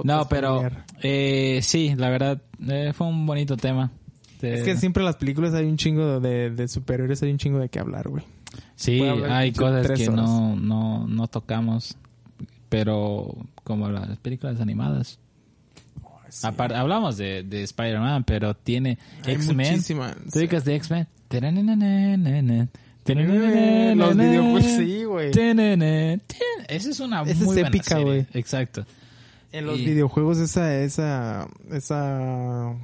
No, pero. Eh, sí, la verdad, eh, fue un bonito tema. Es que siempre en las películas hay un chingo de, de superhéroes, hay un chingo de qué hablar, güey. Sí, hay cosas que horas. no, no, no tocamos. Pero como las películas animadas. Sí. Aparte, hablamos de, de Spider-Man, pero tiene X-Men. muchísimas. ¿Tú ubicas de X-Men? Los videojuegos, sí, güey. Esa es una Esa es muy buena épica, güey. Exacto. En los Y- videojuegos esa, esa, esa,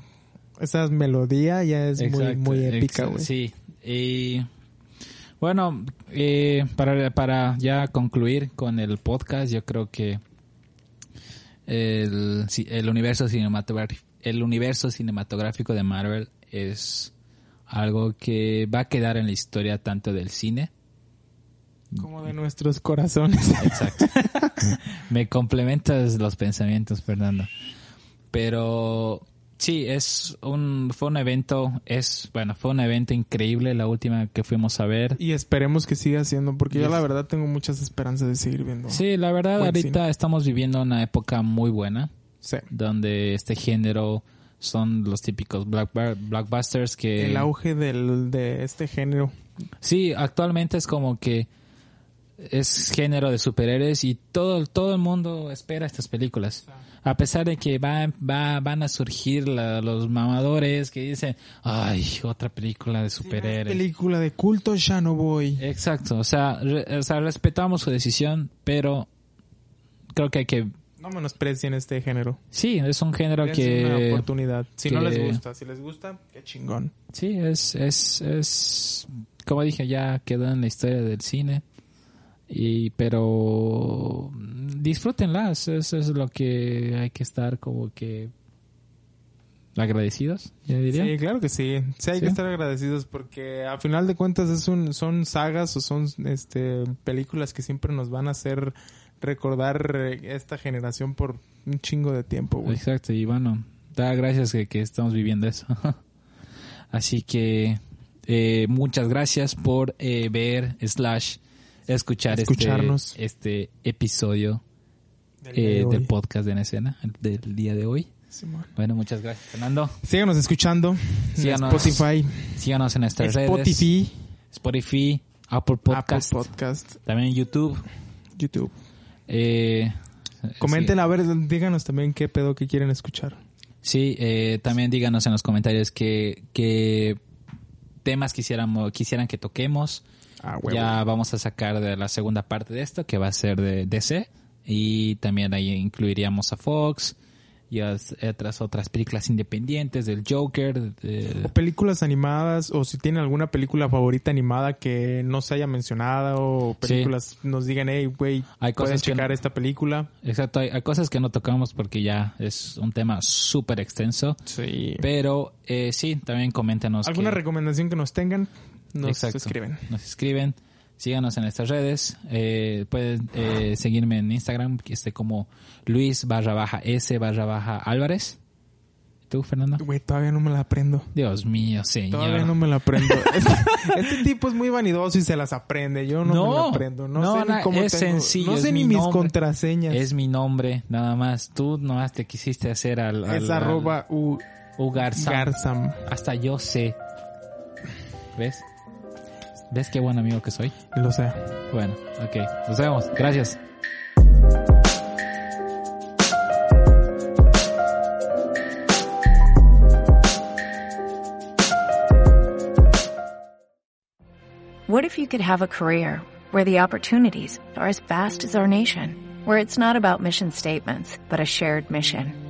esa melodía ya es muy, Exacto, muy épica, güey. Sí. Y bueno, eh, para, para ya concluir con el podcast, yo creo que el, el universo el universo cinematográfico de Marvel es algo que va a quedar en la historia tanto del cine Como de nuestros corazones. Exacto. Me complementas los pensamientos, Fernando. Pero sí, es un fue un evento, es bueno, fue un evento increíble la última que fuimos a ver. y esperemos que siga siendo, porque yo la verdad tengo muchas esperanzas de seguir viendo. Sí, la verdad ahorita cine. estamos viviendo una época muy buena Sí. donde este género son los típicos blackbar- blockbusters que El auge del, de este género. Sí, actualmente es como que es género de superhéroes y todo todo el mundo espera estas películas. A pesar de que va, va, van a surgir la- los mamadores que dicen, ay, otra película de superhéroes. Película de culto, ya no voy. Exacto, o sea, re- o sea, respetamos su decisión, pero creo que hay que... No menosprecien este género. Sí, es un género una que... oportunidad. Si no que- les gusta, si les gusta, qué chingón. Sí, es, es, es, como dije, ya quedó en la historia del cine. Y, pero disfrútenlas, eso es lo que hay que estar como que agradecidos, yo diría. Sí, claro que sí. Sí, hay Sí. que estar agradecidos porque a final de cuentas es un, son sagas o son este películas que siempre nos van a hacer recordar eh, esta generación por un chingo de tiempo, güey. Exacto, y bueno, da gracias que, que estamos viviendo eso. Así que eh, muchas gracias por eh, ver slash escuchar Escucharnos. este, este episodio Del de eh, del podcast de escena del día de hoy. Simón. Bueno, muchas gracias, Fernando. Síganos escuchando Síganos. en Spotify, Síganos en nuestras redes. Spotify, Spotify, Apple Podcast, Apple Podcast, también en YouTube. YouTube. Eh, Comenten a ver, díganos también qué pedo que quieren escuchar. Sí, eh, también díganos en los comentarios qué, qué temas quisiéramos, quisieran que toquemos. Ah. Ya vamos a sacar de la segunda parte de esto, que va a ser de DC. Y también ahí incluiríamos a Fox y a otras, otras películas independientes del Joker. de- O películas animadas, o si tienen alguna película favorita animada que no se haya mencionado, o películas nos digan, hey, güey, Hay pueden checar no- esta película. Exacto, hay, hay cosas que no tocamos porque ya es un tema súper extenso. Sí. Pero eh, sí, también coméntenos. ¿Alguna que- recomendación que nos tengan? Nos Exacto. escriben. Nos escriben. Síganos en nuestras redes. Eh, pueden eh, seguirme en Instagram, que esté como Luis barra baja S barra baja Álvarez. ¿Tú, Fernando? Güey, todavía no me la aprendo. Dios mío, señor. Todavía no me la aprendo. este, este tipo es muy vanidoso y se las aprende. Yo no, me la aprendo. No, No, sé na- ni cómo es tengo- sencillo, No sé mi ni mis nombre. contraseñas. Es mi nombre, nada más. Tú nomás te quisiste hacer al... al- Es al- arroba u Ugarzam. Garzam. Hasta yo sé. ¿Ves? ¿Ves qué buen amigo que soy? Lo sé. Bueno, ok. Nos vemos. Gracias. What if you could have a career where the opportunities are as vast as our nation, where it's not about mission statements, but a shared mission?